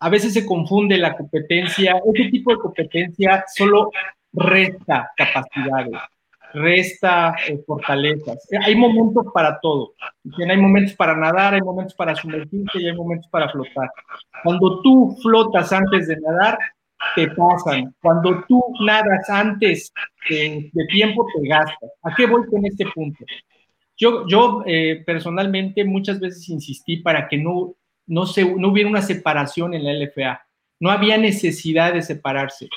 A veces se confunde la competencia, ese tipo de competencia solo resta capacidades resta eh, fortalezas. Hay momentos para todo. Hay momentos para nadar, hay momentos para sumergirse y hay momentos para flotar. Cuando tú flotas antes de nadar, te pasan. Cuando tú nadas antes de, tiempo, te gastas. ¿A qué voy con este punto? Yo, yo eh, personalmente muchas veces insistí para que no, no, se, no hubiera una separación en la LFA. No había necesidad de separarse.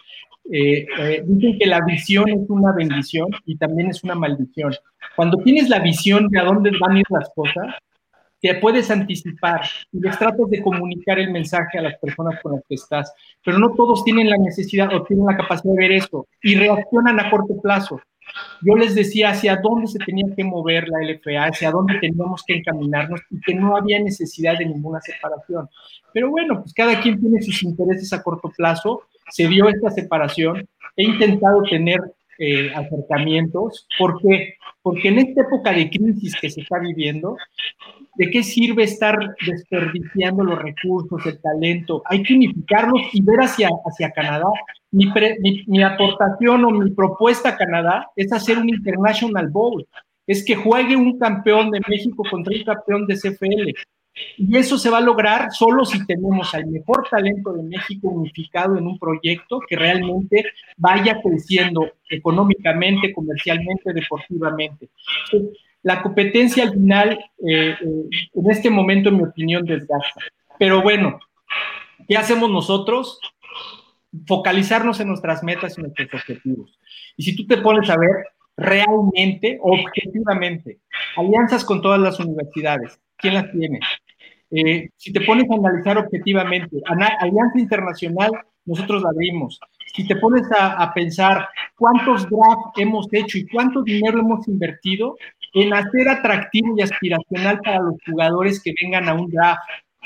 Eh, eh, dicen que la visión es una bendición y también es una maldición. Cuando tienes la visión de a dónde van a ir las cosas, te puedes anticipar y les tratas de comunicar el mensaje a las personas con las que estás, pero no todos tienen la necesidad o tienen la capacidad de ver eso y reaccionan a corto plazo. Yo les decía hacia dónde se tenía que mover la LFA, hacia dónde teníamos que encaminarnos y que no había necesidad de ninguna separación. Pero bueno, pues cada quien tiene sus intereses a corto plazo, se dio esta separación, he intentado tener eh, acercamientos. ¿Por qué? Porque en esta época de crisis que se está viviendo, ¿de qué sirve estar desperdiciando los recursos, el talento? Hay que unificarlos y ver hacia, hacia Canadá. Mi, mi, mi aportación o mi propuesta a Canadá es hacer un International Bowl. Es que juegue un campeón de México contra un campeón de CFL. Y eso se va a lograr solo si tenemos al mejor talento de México unificado en un proyecto que realmente vaya creciendo económicamente, comercialmente, deportivamente. La competencia al final, eh, eh, en este momento, en mi opinión, desgasta. Pero bueno, ¿qué hacemos nosotros? Focalizarnos en nuestras metas y nuestros objetivos. Y si tú te pones a ver realmente, objetivamente, alianzas con todas las universidades, ¿quién las tiene? Eh, si te pones a analizar objetivamente, Alianza Internacional, nosotros la abrimos. Si te pones a, pensar cuántos drafts hemos hecho y cuánto dinero hemos invertido en hacer atractivo y aspiracional para los jugadores que vengan a un draft.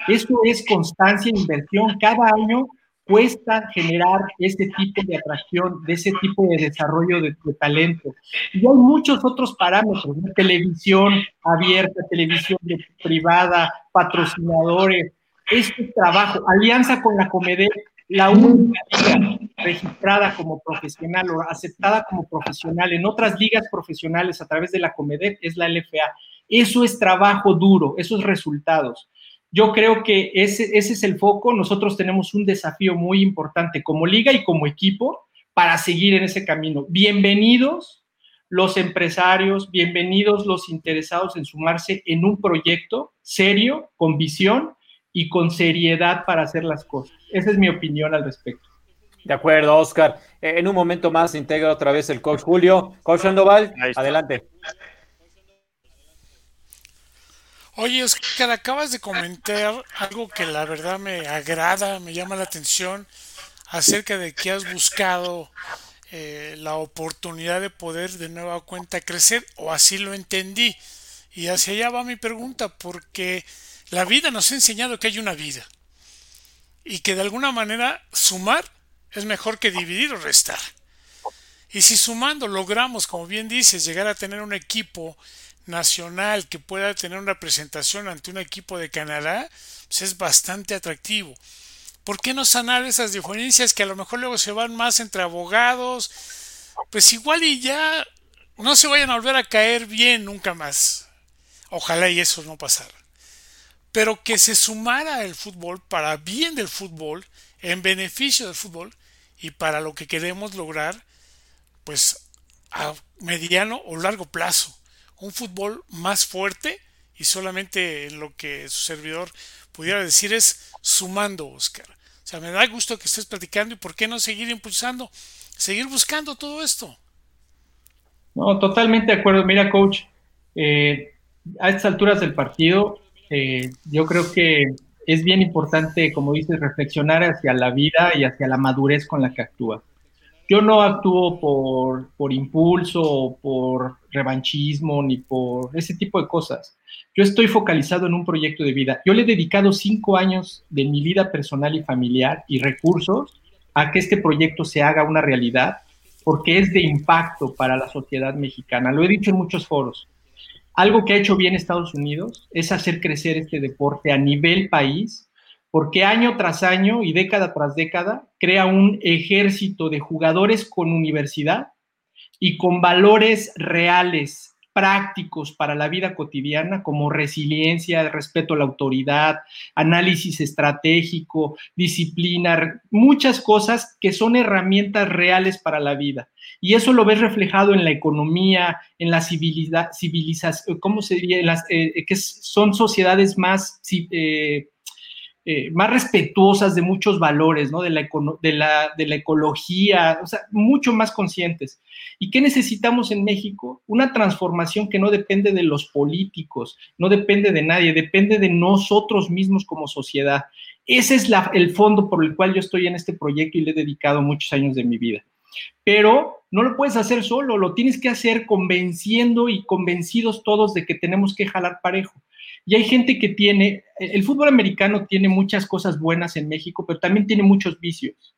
Eso es constancia e inversión. Cada año cuesta generar ese tipo de atracción, de ese tipo de desarrollo de, talento. Y hay muchos otros parámetros, televisión abierta, televisión privada, patrocinadores, este trabajo, alianza con la Comedec, la única liga registrada como profesional o aceptada como profesional en otras ligas profesionales a través de la Comedec es la LFA. Eso es trabajo duro, esos resultados. Yo creo que ese es el foco. Nosotros tenemos un desafío muy importante como liga y como equipo para seguir en ese camino. Bienvenidos los empresarios, bienvenidos los interesados en sumarse en un proyecto serio, con visión y con seriedad para hacer las cosas. Esa es mi opinión al respecto. De acuerdo, Oscar. Eh, en un momento más integra otra vez el coach Julio. Coach Sandoval, adelante. Oye, Oscar, acabas de comentar algo que la verdad me agrada, me llama la atención, acerca de que has buscado eh, la oportunidad de poder de nueva cuenta crecer, o así lo entendí. Y hacia allá va mi pregunta, porque la vida nos ha enseñado que hay una vida y que de alguna manera sumar es mejor que dividir o restar. Y si sumando logramos, como bien dices, llegar a tener un equipo nacional que pueda tener una presentación ante un equipo de Canadá, pues es bastante atractivo. ¿Por qué no sanar esas diferencias que a lo mejor luego se van más entre abogados? Pues igual y ya no se vayan a volver a caer bien nunca más. Ojalá y eso no pasara. Pero que se sumara el fútbol para bien del fútbol, en beneficio del fútbol y para lo que queremos lograr, pues a mediano o largo plazo un fútbol más fuerte y solamente lo que su servidor pudiera decir es sumando, Oscar. O sea, me da gusto que estés platicando y por qué no seguir impulsando, seguir buscando todo esto. No, totalmente de acuerdo. Mira, coach, eh, a estas alturas del partido, eh, yo creo que es bien importante, como dices, reflexionar hacia la vida y hacia la madurez con la que actúa. Yo no actúo por, por impulso, por revanchismo, ni por ese tipo de cosas. Yo estoy focalizado en un proyecto de vida. Yo le he dedicado cinco años de mi vida personal y familiar y recursos a que este proyecto se haga una realidad, porque es de impacto para la sociedad mexicana. Lo he dicho en muchos foros. Algo que ha hecho bien Estados Unidos es hacer crecer este deporte a nivel país porque año tras año y década tras década crea un ejército de jugadores con universidad y con valores reales, prácticos para la vida cotidiana, como resiliencia, respeto a la autoridad, análisis estratégico, disciplina, muchas cosas que son herramientas reales para la vida. Y eso lo ves reflejado en la economía, en la civilización, ¿cómo se diría? las, eh, que son sociedades más... Eh, eh, más respetuosas de muchos valores, ¿no? De la, de, la, de la ecología, o sea, mucho más conscientes. ¿Y qué necesitamos en México? Una transformación que no depende de los políticos, no depende de nadie, depende de nosotros mismos como sociedad. Ese es la, el fondo por el cual yo estoy en este proyecto y le he dedicado muchos años de mi vida. Pero no lo puedes hacer solo, lo tienes que hacer convenciendo y convencidos todos de que tenemos que jalar parejo. Y hay gente que tiene, el fútbol americano tiene muchas cosas buenas en México, pero también tiene muchos vicios.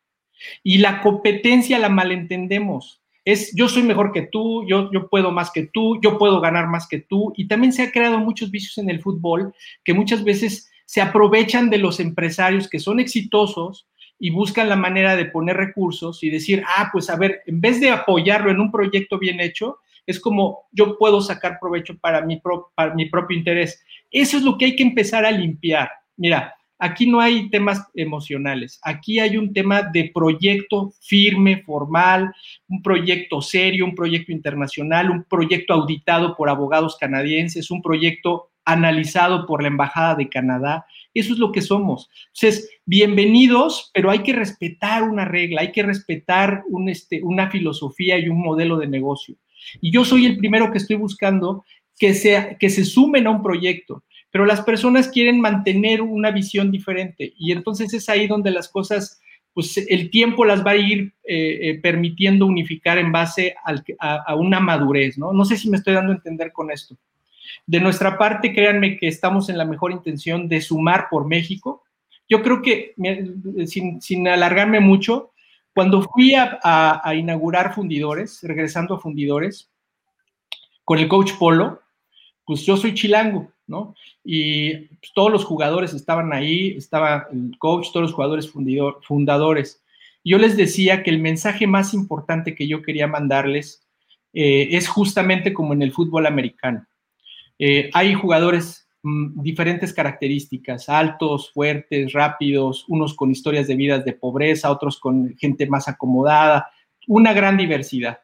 Y la competencia la malentendemos. Es yo soy mejor que tú, yo, yo puedo más que tú, yo puedo ganar más que tú. Y también se ha creado muchos vicios en el fútbol que muchas veces se aprovechan de los empresarios que son exitosos y buscan la manera de poner recursos y decir, ah, pues a ver, en vez de apoyarlo en un proyecto bien hecho, es como yo puedo sacar provecho para mi, propio interés. Eso es lo que hay que empezar a limpiar. Mira, aquí no hay temas emocionales, aquí hay un tema de proyecto firme, formal, un proyecto serio, un proyecto internacional, un proyecto auditado por abogados canadienses, un proyecto analizado por la Embajada de Canadá. Eso es lo que somos. Entonces, bienvenidos, pero hay que respetar una regla, hay que respetar este, una filosofía y un modelo de negocio. Y yo soy el primero que estoy buscando que, sea, que se sumen a un proyecto, pero las personas quieren mantener una visión diferente y entonces es ahí donde las cosas, pues el tiempo las va a ir eh, eh, permitiendo unificar en base a, a, una madurez, ¿no? No sé si me estoy dando a entender con esto. De nuestra parte, créanme que estamos en la mejor intención de sumar por México. Yo creo que, sin, sin alargarme mucho, cuando fui a, inaugurar Fundidores, regresando a Fundidores, con el coach Polo, pues yo soy chilango, ¿no? Y pues, todos los jugadores estaban ahí, estaba el coach, todos los jugadores fundidor, fundadores. Yo les decía que el mensaje más importante que yo quería mandarles eh, es justamente como en el fútbol americano. Eh, hay jugadores diferentes características, altos, fuertes, rápidos, unos con historias de vidas de pobreza, otros con gente más acomodada, una gran diversidad.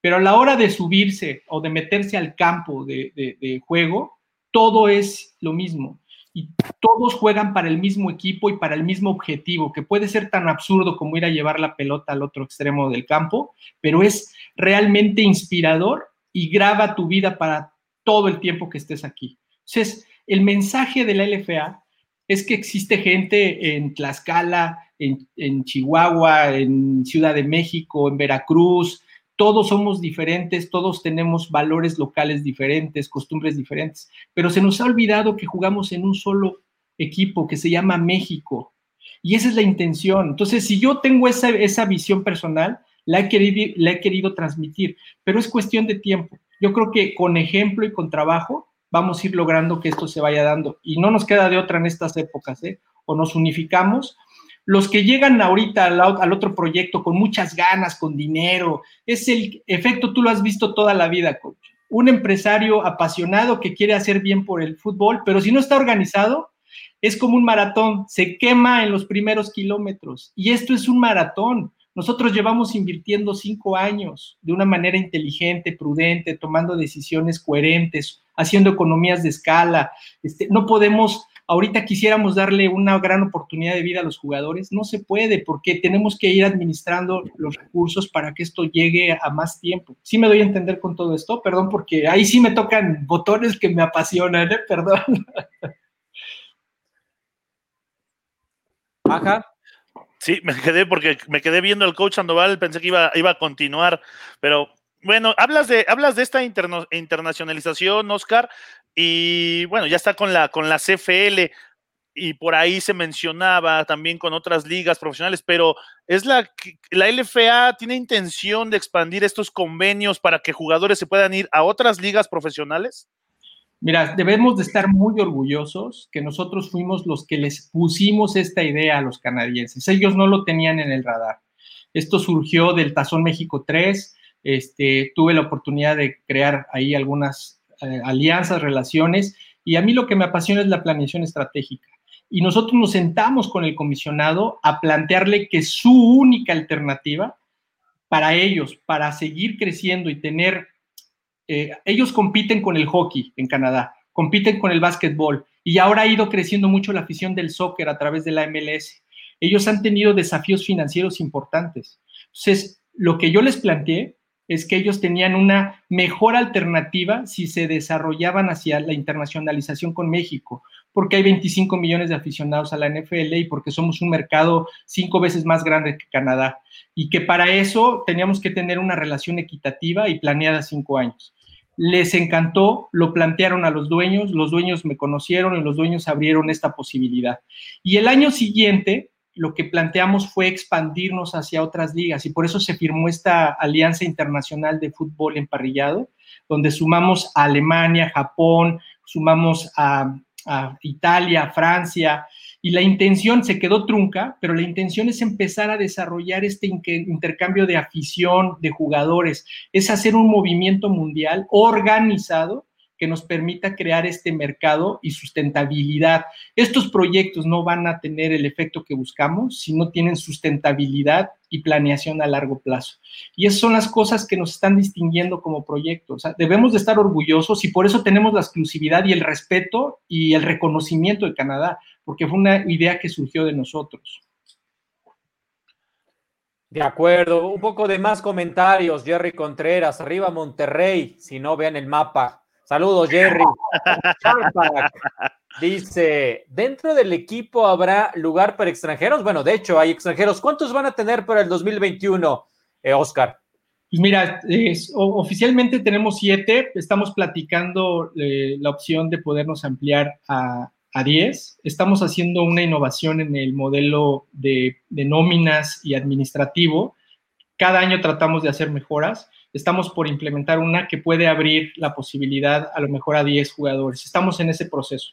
Pero a la hora de subirse o de meterse al campo de, juego, todo es lo mismo. Y todos juegan para el mismo equipo y para el mismo objetivo, que puede ser tan absurdo como ir a llevar la pelota al otro extremo del campo, pero es realmente inspirador y graba tu vida para todo el tiempo que estés aquí. Entonces, el mensaje de la LFA es que existe gente en Tlaxcala, en, Chihuahua, en Ciudad de México, en Veracruz, todos somos diferentes, todos tenemos valores locales diferentes, costumbres diferentes, pero se nos ha olvidado que jugamos en un solo equipo que se llama México. Y esa es la intención. Entonces, si yo tengo esa, esa visión personal, la he, querido, la he querido transmitir, pero es cuestión de tiempo. Yo creo que con ejemplo y con trabajo vamos a ir logrando que esto se vaya dando. Y no nos queda de otra en estas épocas, ¿eh? O nos unificamos los que llegan ahorita al, otro proyecto con muchas ganas, con dinero, es el efecto, tú lo has visto toda la vida, coach. Un empresario apasionado que quiere hacer bien por el fútbol, pero si no está organizado, es como un maratón, se quema en los primeros kilómetros. Y esto es un maratón. Nosotros llevamos invirtiendo cinco años de una manera inteligente, prudente, tomando decisiones coherentes, haciendo economías de escala. Este, no podemos ahorita quisiéramos darle una gran oportunidad de vida a los jugadores, no se puede porque tenemos que ir administrando los recursos para que esto llegue a más tiempo. Sí me doy a entender con todo esto, perdón, porque ahí sí me tocan botones que me apasionan, ¿eh? perdón. Ajá. Sí, me quedé porque me quedé viendo al coach Sandoval, pensé que iba, iba a continuar, pero bueno, hablas de, hablas de esta internacionalización, Oscar, y bueno, ya está con la, con la CFL y por ahí se mencionaba también con otras ligas profesionales, pero ¿es la, la LFA tiene intención de expandir estos convenios para que jugadores se puedan ir a otras ligas profesionales? Mira, debemos de estar muy orgullosos que nosotros fuimos los que les pusimos esta idea a los canadienses. Ellos no lo tenían en el radar. Esto surgió del Tazón México 3. Este, tuve la oportunidad de crear ahí algunas eh, alianzas, relaciones, y a mí lo que me apasiona es la planeación estratégica. Y nosotros nos sentamos con el comisionado a plantearle que su única alternativa para ellos, para seguir creciendo y tener, eh, ellos compiten con el hockey en Canadá, compiten con el básquetbol y ahora ha ido creciendo mucho la afición del soccer a través de la MLS. Ellos han tenido desafíos financieros importantes. Entonces, lo que yo les planteé es que ellos tenían una mejor alternativa si se desarrollaban hacia la internacionalización con México, porque hay 25 millones de aficionados a la NFL y porque somos un mercado cinco veces más grande que Canadá, y que para eso teníamos que tener una relación equitativa y planeada cinco años. Les encantó, lo plantearon a los dueños, los dueños me conocieron y los dueños abrieron esta posibilidad. Y el año siguiente, lo que planteamos fue expandirnos hacia otras ligas y por eso se firmó esta Alianza Internacional de Fútbol Emparrillado, donde sumamos a Alemania, Japón, sumamos a, Italia, Francia, y la intención se quedó trunca, pero la intención es empezar a desarrollar este intercambio de afición, de jugadores, es hacer un movimiento mundial organizado que nos permita crear este mercado y sustentabilidad. Estos proyectos no van a tener el efecto que buscamos si no tienen sustentabilidad y planeación a largo plazo. Y esas son las cosas que nos están distinguiendo como proyectos. debemos de estar orgullosos y por eso tenemos la exclusividad y el respeto y el reconocimiento de Canadá, porque fue una idea que surgió de nosotros. De acuerdo, un poco de más comentarios, Jerry Contreras, arriba Monterrey, si no vean el mapa, Saludos, Jerry. Dice, ¿dentro del equipo habrá lugar para extranjeros? Bueno, de hecho, hay extranjeros. ¿Cuántos van a tener para el 2021, eh, Oscar? Pues mira, oficialmente tenemos siete. Estamos platicando eh, la opción de podernos ampliar a, a 10. Estamos haciendo una innovación en el modelo de, de nóminas y administrativo. Cada año tratamos de hacer mejoras estamos por implementar una que puede abrir la posibilidad a lo mejor a 10 jugadores. Estamos en ese proceso.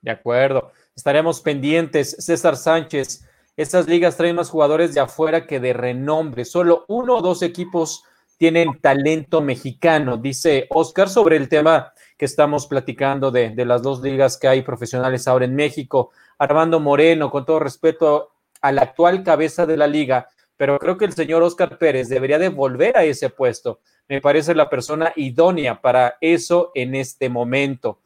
De acuerdo. Estaremos pendientes. César Sánchez, estas ligas traen más jugadores de afuera que de renombre. Solo uno o dos equipos tienen talento mexicano, dice Oscar, sobre el tema que estamos platicando de, de las dos ligas que hay profesionales ahora en México. Armando Moreno, con todo respeto a la actual cabeza de la liga, pero creo que el señor Oscar Pérez debería de volver a ese puesto. Me parece la persona idónea para eso en este momento.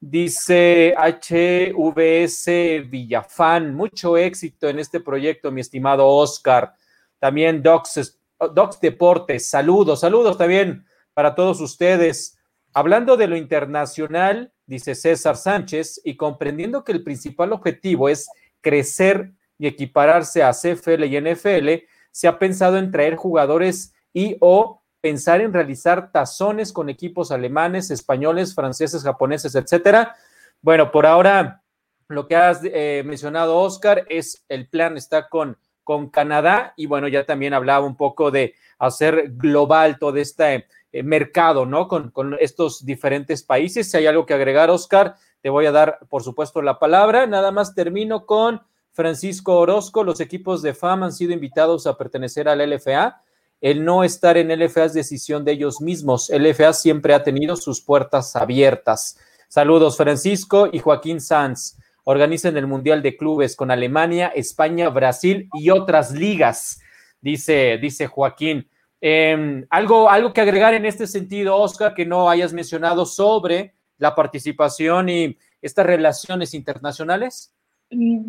Dice HVS Villafán, mucho éxito en este proyecto, mi estimado Oscar. También Docs, Docs Deportes, saludos, saludos también para todos ustedes. Hablando de lo internacional, dice César Sánchez, y comprendiendo que el principal objetivo es crecer y equipararse a CFL y NFL, se ha pensado en traer jugadores y o pensar en realizar tazones con equipos alemanes, españoles, franceses, japoneses, etcétera. Bueno, por ahora lo que has eh, mencionado, Oscar, es el plan está con, con Canadá y bueno, ya también hablaba un poco de hacer global todo este eh, mercado, ¿no? Con, con estos diferentes países. Si hay algo que agregar, Oscar, te voy a dar, por supuesto, la palabra. Nada más termino con Francisco Orozco, los equipos de FAM han sido invitados a pertenecer al LFA. El no estar en LFA es decisión de ellos mismos. LFA siempre ha tenido sus puertas abiertas. Saludos, Francisco y Joaquín Sanz. Organizan el Mundial de Clubes con Alemania, España, Brasil y otras ligas, dice, dice Joaquín. Em, ¿algo, algo que agregar en este sentido, Oscar, que no hayas mencionado sobre la participación y estas relaciones internacionales?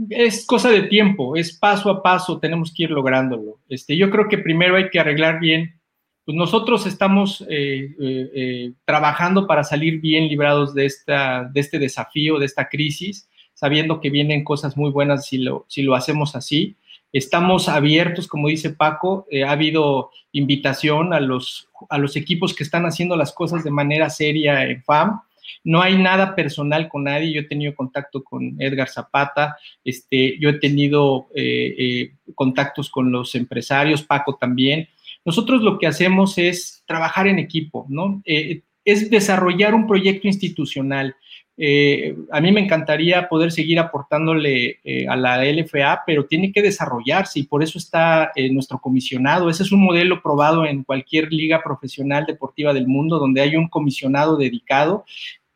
Es cosa de tiempo, es paso a paso, tenemos que ir lográndolo. Este, yo creo que primero hay que arreglar bien, pues nosotros estamos eh, eh, eh, trabajando para salir bien librados de, esta, de este desafío, de esta crisis, sabiendo que vienen cosas muy buenas si lo, si lo hacemos así. Estamos abiertos, como dice Paco, ha habido invitación a los, a los equipos que están haciendo las cosas de manera seria en FAM no hay nada personal con nadie. Yo he tenido contacto con Edgar Zapata, este, yo he tenido eh, eh, contactos con los empresarios, Paco también. Nosotros lo que hacemos es trabajar en equipo, ¿no? Eh, es desarrollar un proyecto institucional. A mí me encantaría poder seguir aportándole a la LFA, pero tiene que desarrollarse y por eso está nuestro comisionado. Ese es un modelo probado en cualquier liga profesional deportiva del mundo, donde hay un comisionado dedicado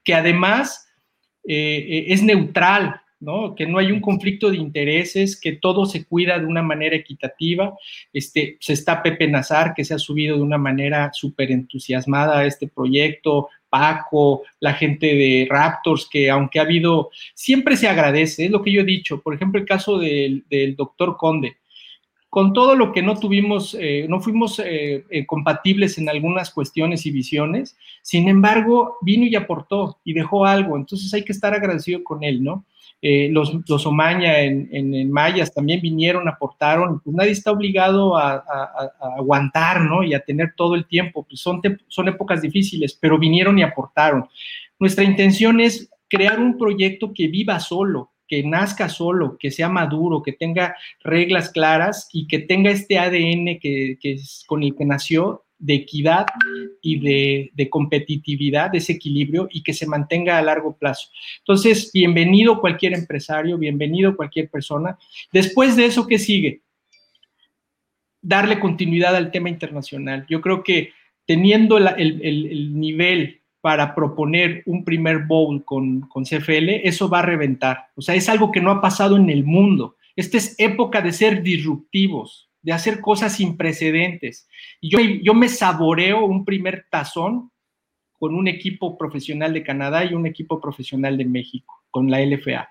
que además eh, eh, es neutral, que no hay un conflicto de intereses, que todo se cuida de una manera equitativa. Este, se está Pepe Nazar, que se ha subido de una manera súper entusiasmada a este proyecto, Paco, la gente de Raptors, que aunque ha habido, siempre se agradece, es lo que yo he dicho. Por ejemplo, el caso del, doctor Conde. Con todo lo que no tuvimos, eh, no fuimos eh, eh, compatibles en algunas cuestiones y visiones, sin embargo, vino y aportó y dejó algo. Entonces hay que estar agradecido con él, ¿no? Eh, los, los, Omaña en, Mayas también vinieron, aportaron, pues nadie está obligado a, aguantar, ¿no? Y a tener todo el tiempo, pues son, son épocas difíciles, pero vinieron y aportaron. Nuestra intención es crear un proyecto que viva solo, que nazca solo, que sea maduro, que tenga reglas claras y que tenga este ADN que, que es con el que nació de equidad y de, competitividad, de ese equilibrio y que se mantenga a largo plazo. Entonces, bienvenido cualquier empresario, bienvenido cualquier persona. Después de eso, ¿qué sigue? Darle continuidad al tema internacional. Yo creo que teniendo el, nivel para proponer un primer bowl con, con CFL, eso va a reventar. O sea, es algo que no ha pasado en el mundo. Esta es época de ser disruptivos de hacer cosas sin precedentes. Yo, me saboreo un primer tazón con un equipo profesional de Canadá y un equipo profesional de México, con la LFA.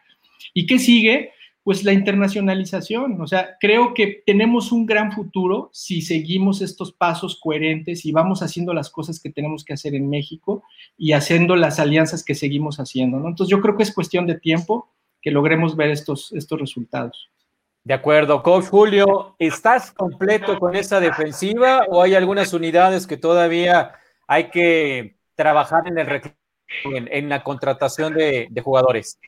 ¿Y qué sigue? Pues la internacionalización. O sea, creo que tenemos un gran futuro si seguimos estos pasos coherentes y vamos haciendo las cosas que tenemos que hacer en México y haciendo las alianzas que seguimos haciendo. ¿no? Entonces yo creo que es cuestión de tiempo que logremos ver estos resultados. De acuerdo, coach Julio, ¿estás completo con esa defensiva o hay algunas unidades que todavía hay que trabajar en el en, la contratación de, jugadores?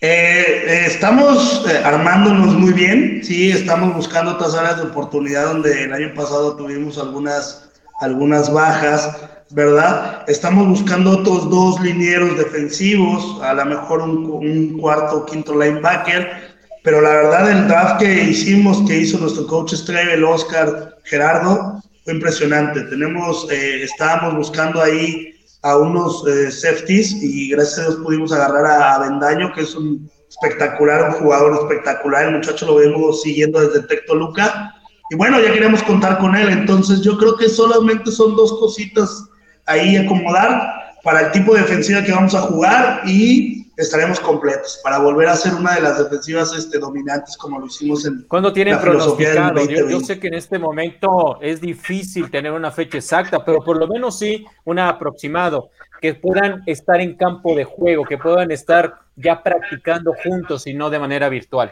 Eh, eh, estamos eh, armándonos muy bien, sí, estamos buscando otras áreas de oportunidad donde el año pasado tuvimos algunas, algunas bajas ¿verdad? Estamos buscando otros dos linieros defensivos, a lo mejor un, cuarto o quinto linebacker, pero la verdad el draft que hicimos, que hizo nuestro coach estrella, el Oscar Gerardo, fue impresionante. Tenemos, eh, estábamos buscando ahí a unos eh, safeties y gracias a Dios pudimos agarrar a, a Bendaño, que es un espectacular, un jugador espectacular. El muchacho lo vemos siguiendo desde Tecto Luca. Y bueno, ya queremos contar con él. Entonces yo creo que solamente son dos cositas ahí acomodar para el tipo de defensiva que vamos a jugar y estaremos completos para volver a ser una de las defensivas este, dominantes como lo hicimos en ¿Cuándo tienen pronosticado? Yo, yo, sé que en este momento es difícil tener una fecha exacta, pero por lo menos sí un aproximado, que puedan estar en campo de juego, que puedan estar ya practicando juntos y no de manera virtual.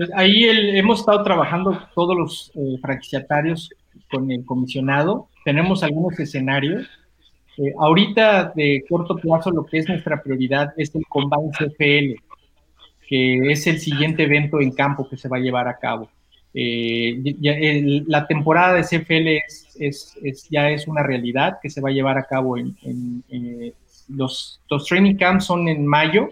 Pues ahí hemos estado trabajando todos los eh, franquiciatarios con el comisionado tenemos algunos escenarios. Eh, ahorita, de corto plazo, lo que es nuestra prioridad es el Combine CFL, que es el siguiente evento en campo que se va a llevar a cabo. Eh, la temporada de CFL es, es, ya es una realidad que se va a llevar a cabo en, eh, los, los training camps son en mayo,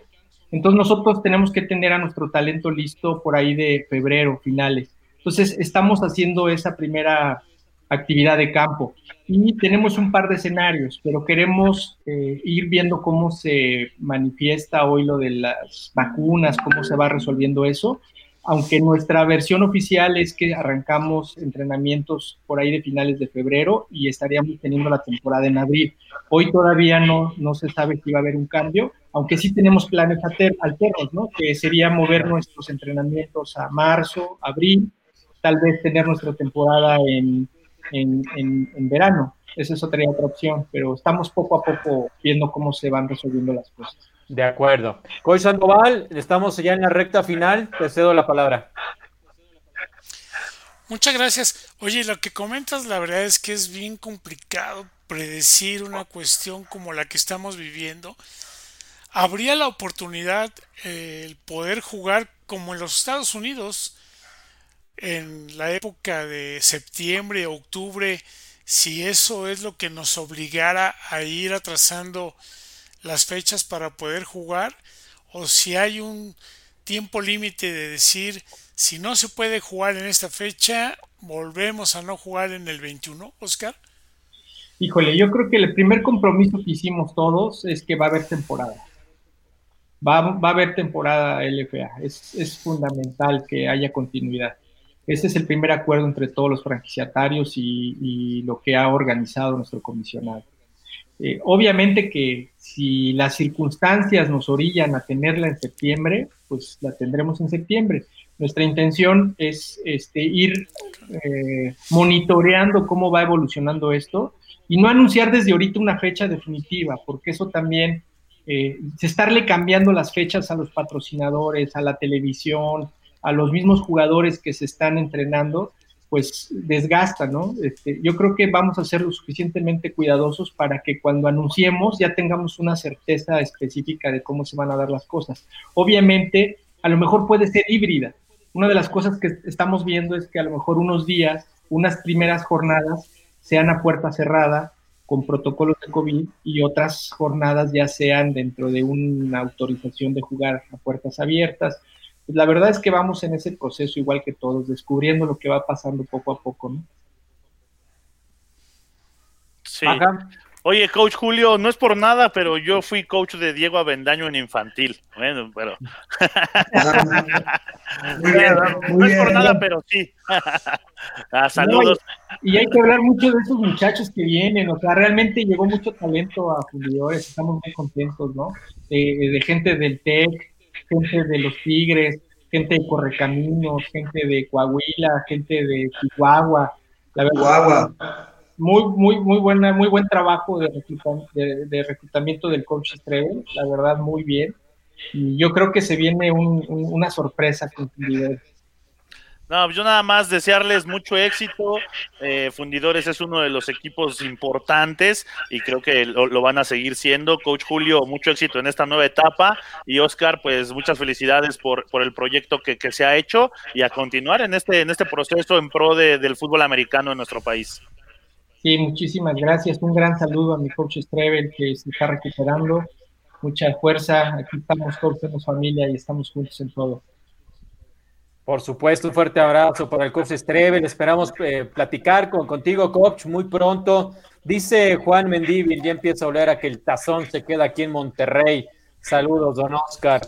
entonces nosotros tenemos que tener a nuestro talento listo por ahí de febrero, finales. Entonces estamos haciendo esa primera actividad de campo. Y tenemos un par de escenarios, pero queremos eh, ir viendo cómo se manifiesta hoy lo de las vacunas, cómo se va resolviendo eso, aunque nuestra versión oficial es que arrancamos entrenamientos por ahí de finales de febrero y estaríamos teniendo la temporada en abril. Hoy todavía no, no se sabe si va a haber un cambio, aunque sí tenemos planes alternos, ¿no? que sería mover nuestros entrenamientos a marzo, abril, tal vez tener nuestra temporada en en, en, verano. Esa es otra, otra opción, pero estamos poco a poco viendo cómo se van resolviendo las cosas. De acuerdo. Coy Sandoval, estamos ya en la recta final, te cedo la palabra. Muchas gracias. Oye, lo que comentas, la verdad es que es bien complicado predecir una cuestión como la que estamos viviendo. Habría la oportunidad eh, el poder jugar como en los Estados Unidos, en la época de septiembre, octubre, si eso es lo que nos obligara a ir atrasando las fechas para poder jugar, o si hay un tiempo límite de decir, si no se puede jugar en esta fecha, volvemos a no jugar en el 21, Oscar. Híjole, yo creo que el primer compromiso que hicimos todos es que va a haber temporada. Va, va a haber temporada LFA. Es, es fundamental que haya continuidad. Ese es el primer acuerdo entre todos los franquiciatarios y, lo que ha organizado nuestro comisionado. Eh, obviamente que si las circunstancias nos orillan a tenerla en septiembre, pues la tendremos en septiembre. Nuestra intención es este, ir eh, monitoreando cómo va evolucionando esto y no anunciar desde ahorita una fecha definitiva, porque eso también, eh, estarle cambiando las fechas a los patrocinadores, a la televisión, a los mismos jugadores que se están entrenando, pues desgasta, ¿no? Este, yo creo que vamos a ser lo suficientemente cuidadosos para que cuando anunciemos ya tengamos una certeza específica de cómo se van a dar las cosas. Obviamente, a lo mejor puede ser híbrida. Una de las cosas que estamos viendo es que a lo mejor unos días, unas primeras jornadas, sean a puerta cerrada con protocolos de COVID y otras jornadas ya sean dentro de una autorización de jugar a puertas abiertas. Pues la verdad es que vamos en ese proceso igual que todos, descubriendo lo que va pasando poco a poco, ¿no? Sí. Oye, coach Julio, no es por nada, pero yo fui coach de Diego Avendaño en infantil. Bueno, pero. muy bien, no es por nada, pero sí. ah, saludos. y, hay que hablar mucho de esos muchachos que vienen. O sea, realmente llegó mucho talento a fundidores. Estamos muy contentos, ¿no? de gente del TEC, gente de los Tigres, gente de Correcaminos, gente de Coahuila, gente de Chihuahua. La verdad, Chihuahua muy, muy, muy buena, muy buen trabajo de, de, reclutamiento del coach Estrella, la verdad, muy bien. Y yo creo que se viene una sorpresa con. No, yo nada más desearles mucho éxito. Eh, Fundidores es uno de los equipos importantes y creo que lo, van a seguir siendo. Coach Julio, mucho éxito en esta nueva etapa. Y Oscar, pues muchas felicidades por, por el proyecto que, que, se ha hecho y a continuar en este, en este proceso en pro del fútbol americano en nuestro país. Sí, muchísimas gracias. Un gran saludo a mi coach Strevel que se está recuperando. Mucha fuerza. Aquí estamos todos, somos familia y estamos juntos en todo. Por supuesto, un fuerte abrazo para el coach Strevel. Esperamos eh, platicar con, contigo, coach, muy pronto. Dice Juan Mendívil, ya empieza a oler a que el tazón se queda aquí en Monterrey. Saludos, don Oscar.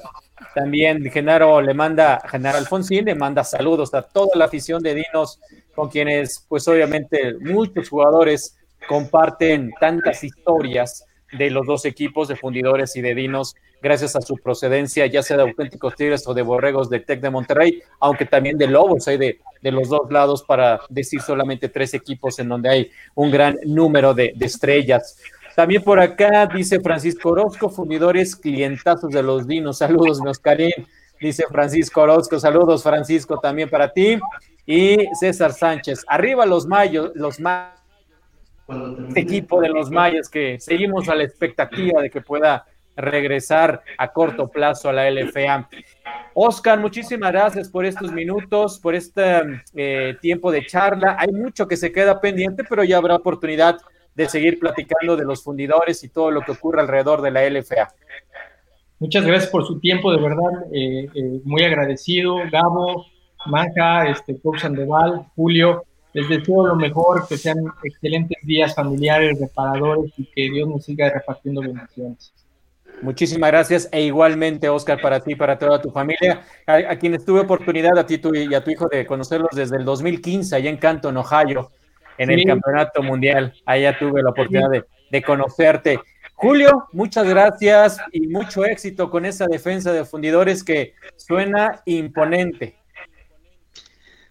También Genaro le manda, Genaro Alfonsín le manda saludos a toda la afición de Dinos con quienes pues obviamente muchos jugadores comparten tantas historias de los dos equipos de fundidores y de dinos gracias a su procedencia, ya sea de auténticos tigres o de borregos de Tec de Monterrey, aunque también de lobos hay de, de, los dos lados para decir solamente tres equipos en donde hay un gran número de, de estrellas. También por acá dice Francisco Orozco, fundidores clientazos de los dinos. Saludos, Oscarín. Dice Francisco Orozco, saludos Francisco también para ti y César Sánchez. Arriba los mayos, los mayos, equipo de los mayos que seguimos a la expectativa de que pueda regresar a corto plazo a la LFA. Oscar, muchísimas gracias por estos minutos, por este eh, tiempo de charla. Hay mucho que se queda pendiente, pero ya habrá oportunidad de seguir platicando de los fundidores y todo lo que ocurre alrededor de la LFA. Muchas gracias por su tiempo, de verdad, eh, eh, muy agradecido. Gabo, Maja, este, Coach Sandoval, Julio, les deseo lo mejor, que sean excelentes días familiares, reparadores y que Dios nos siga repartiendo bendiciones. Muchísimas gracias e igualmente, Oscar, para ti y para toda tu familia, a, quienes tuve oportunidad, a ti y a tu hijo, de conocerlos desde el 2015 allá en Canton, Ohio, en el Campeonato Mundial. Allá tuve la oportunidad de, de conocerte. Julio, muchas gracias y mucho éxito con esa defensa de fundidores que suena imponente.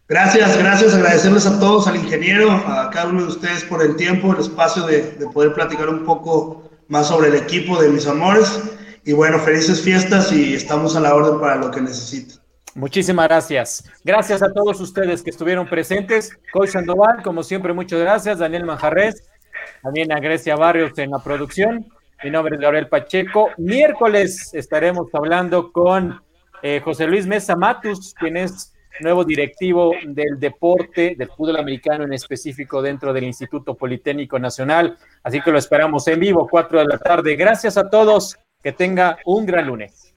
Gracias, gracias, agradecerles a todos, al ingeniero, a cada uno de ustedes por el tiempo, el espacio de, poder platicar un poco más sobre el equipo de mis amores. Y bueno, felices fiestas y estamos a la orden para lo que necesiten. Muchísimas gracias. Gracias a todos ustedes que estuvieron presentes. Coach Sandoval, como siempre, muchas gracias. Daniel Manjarres, también a Grecia Barrios en la producción. Mi nombre es Gabriel Pacheco. Miércoles estaremos hablando con eh, José Luis Mesa Matus, quien es nuevo directivo del deporte, del fútbol americano en específico dentro del Instituto Politécnico Nacional. Así que lo esperamos en vivo, cuatro de la tarde. Gracias a todos, que tenga un gran lunes.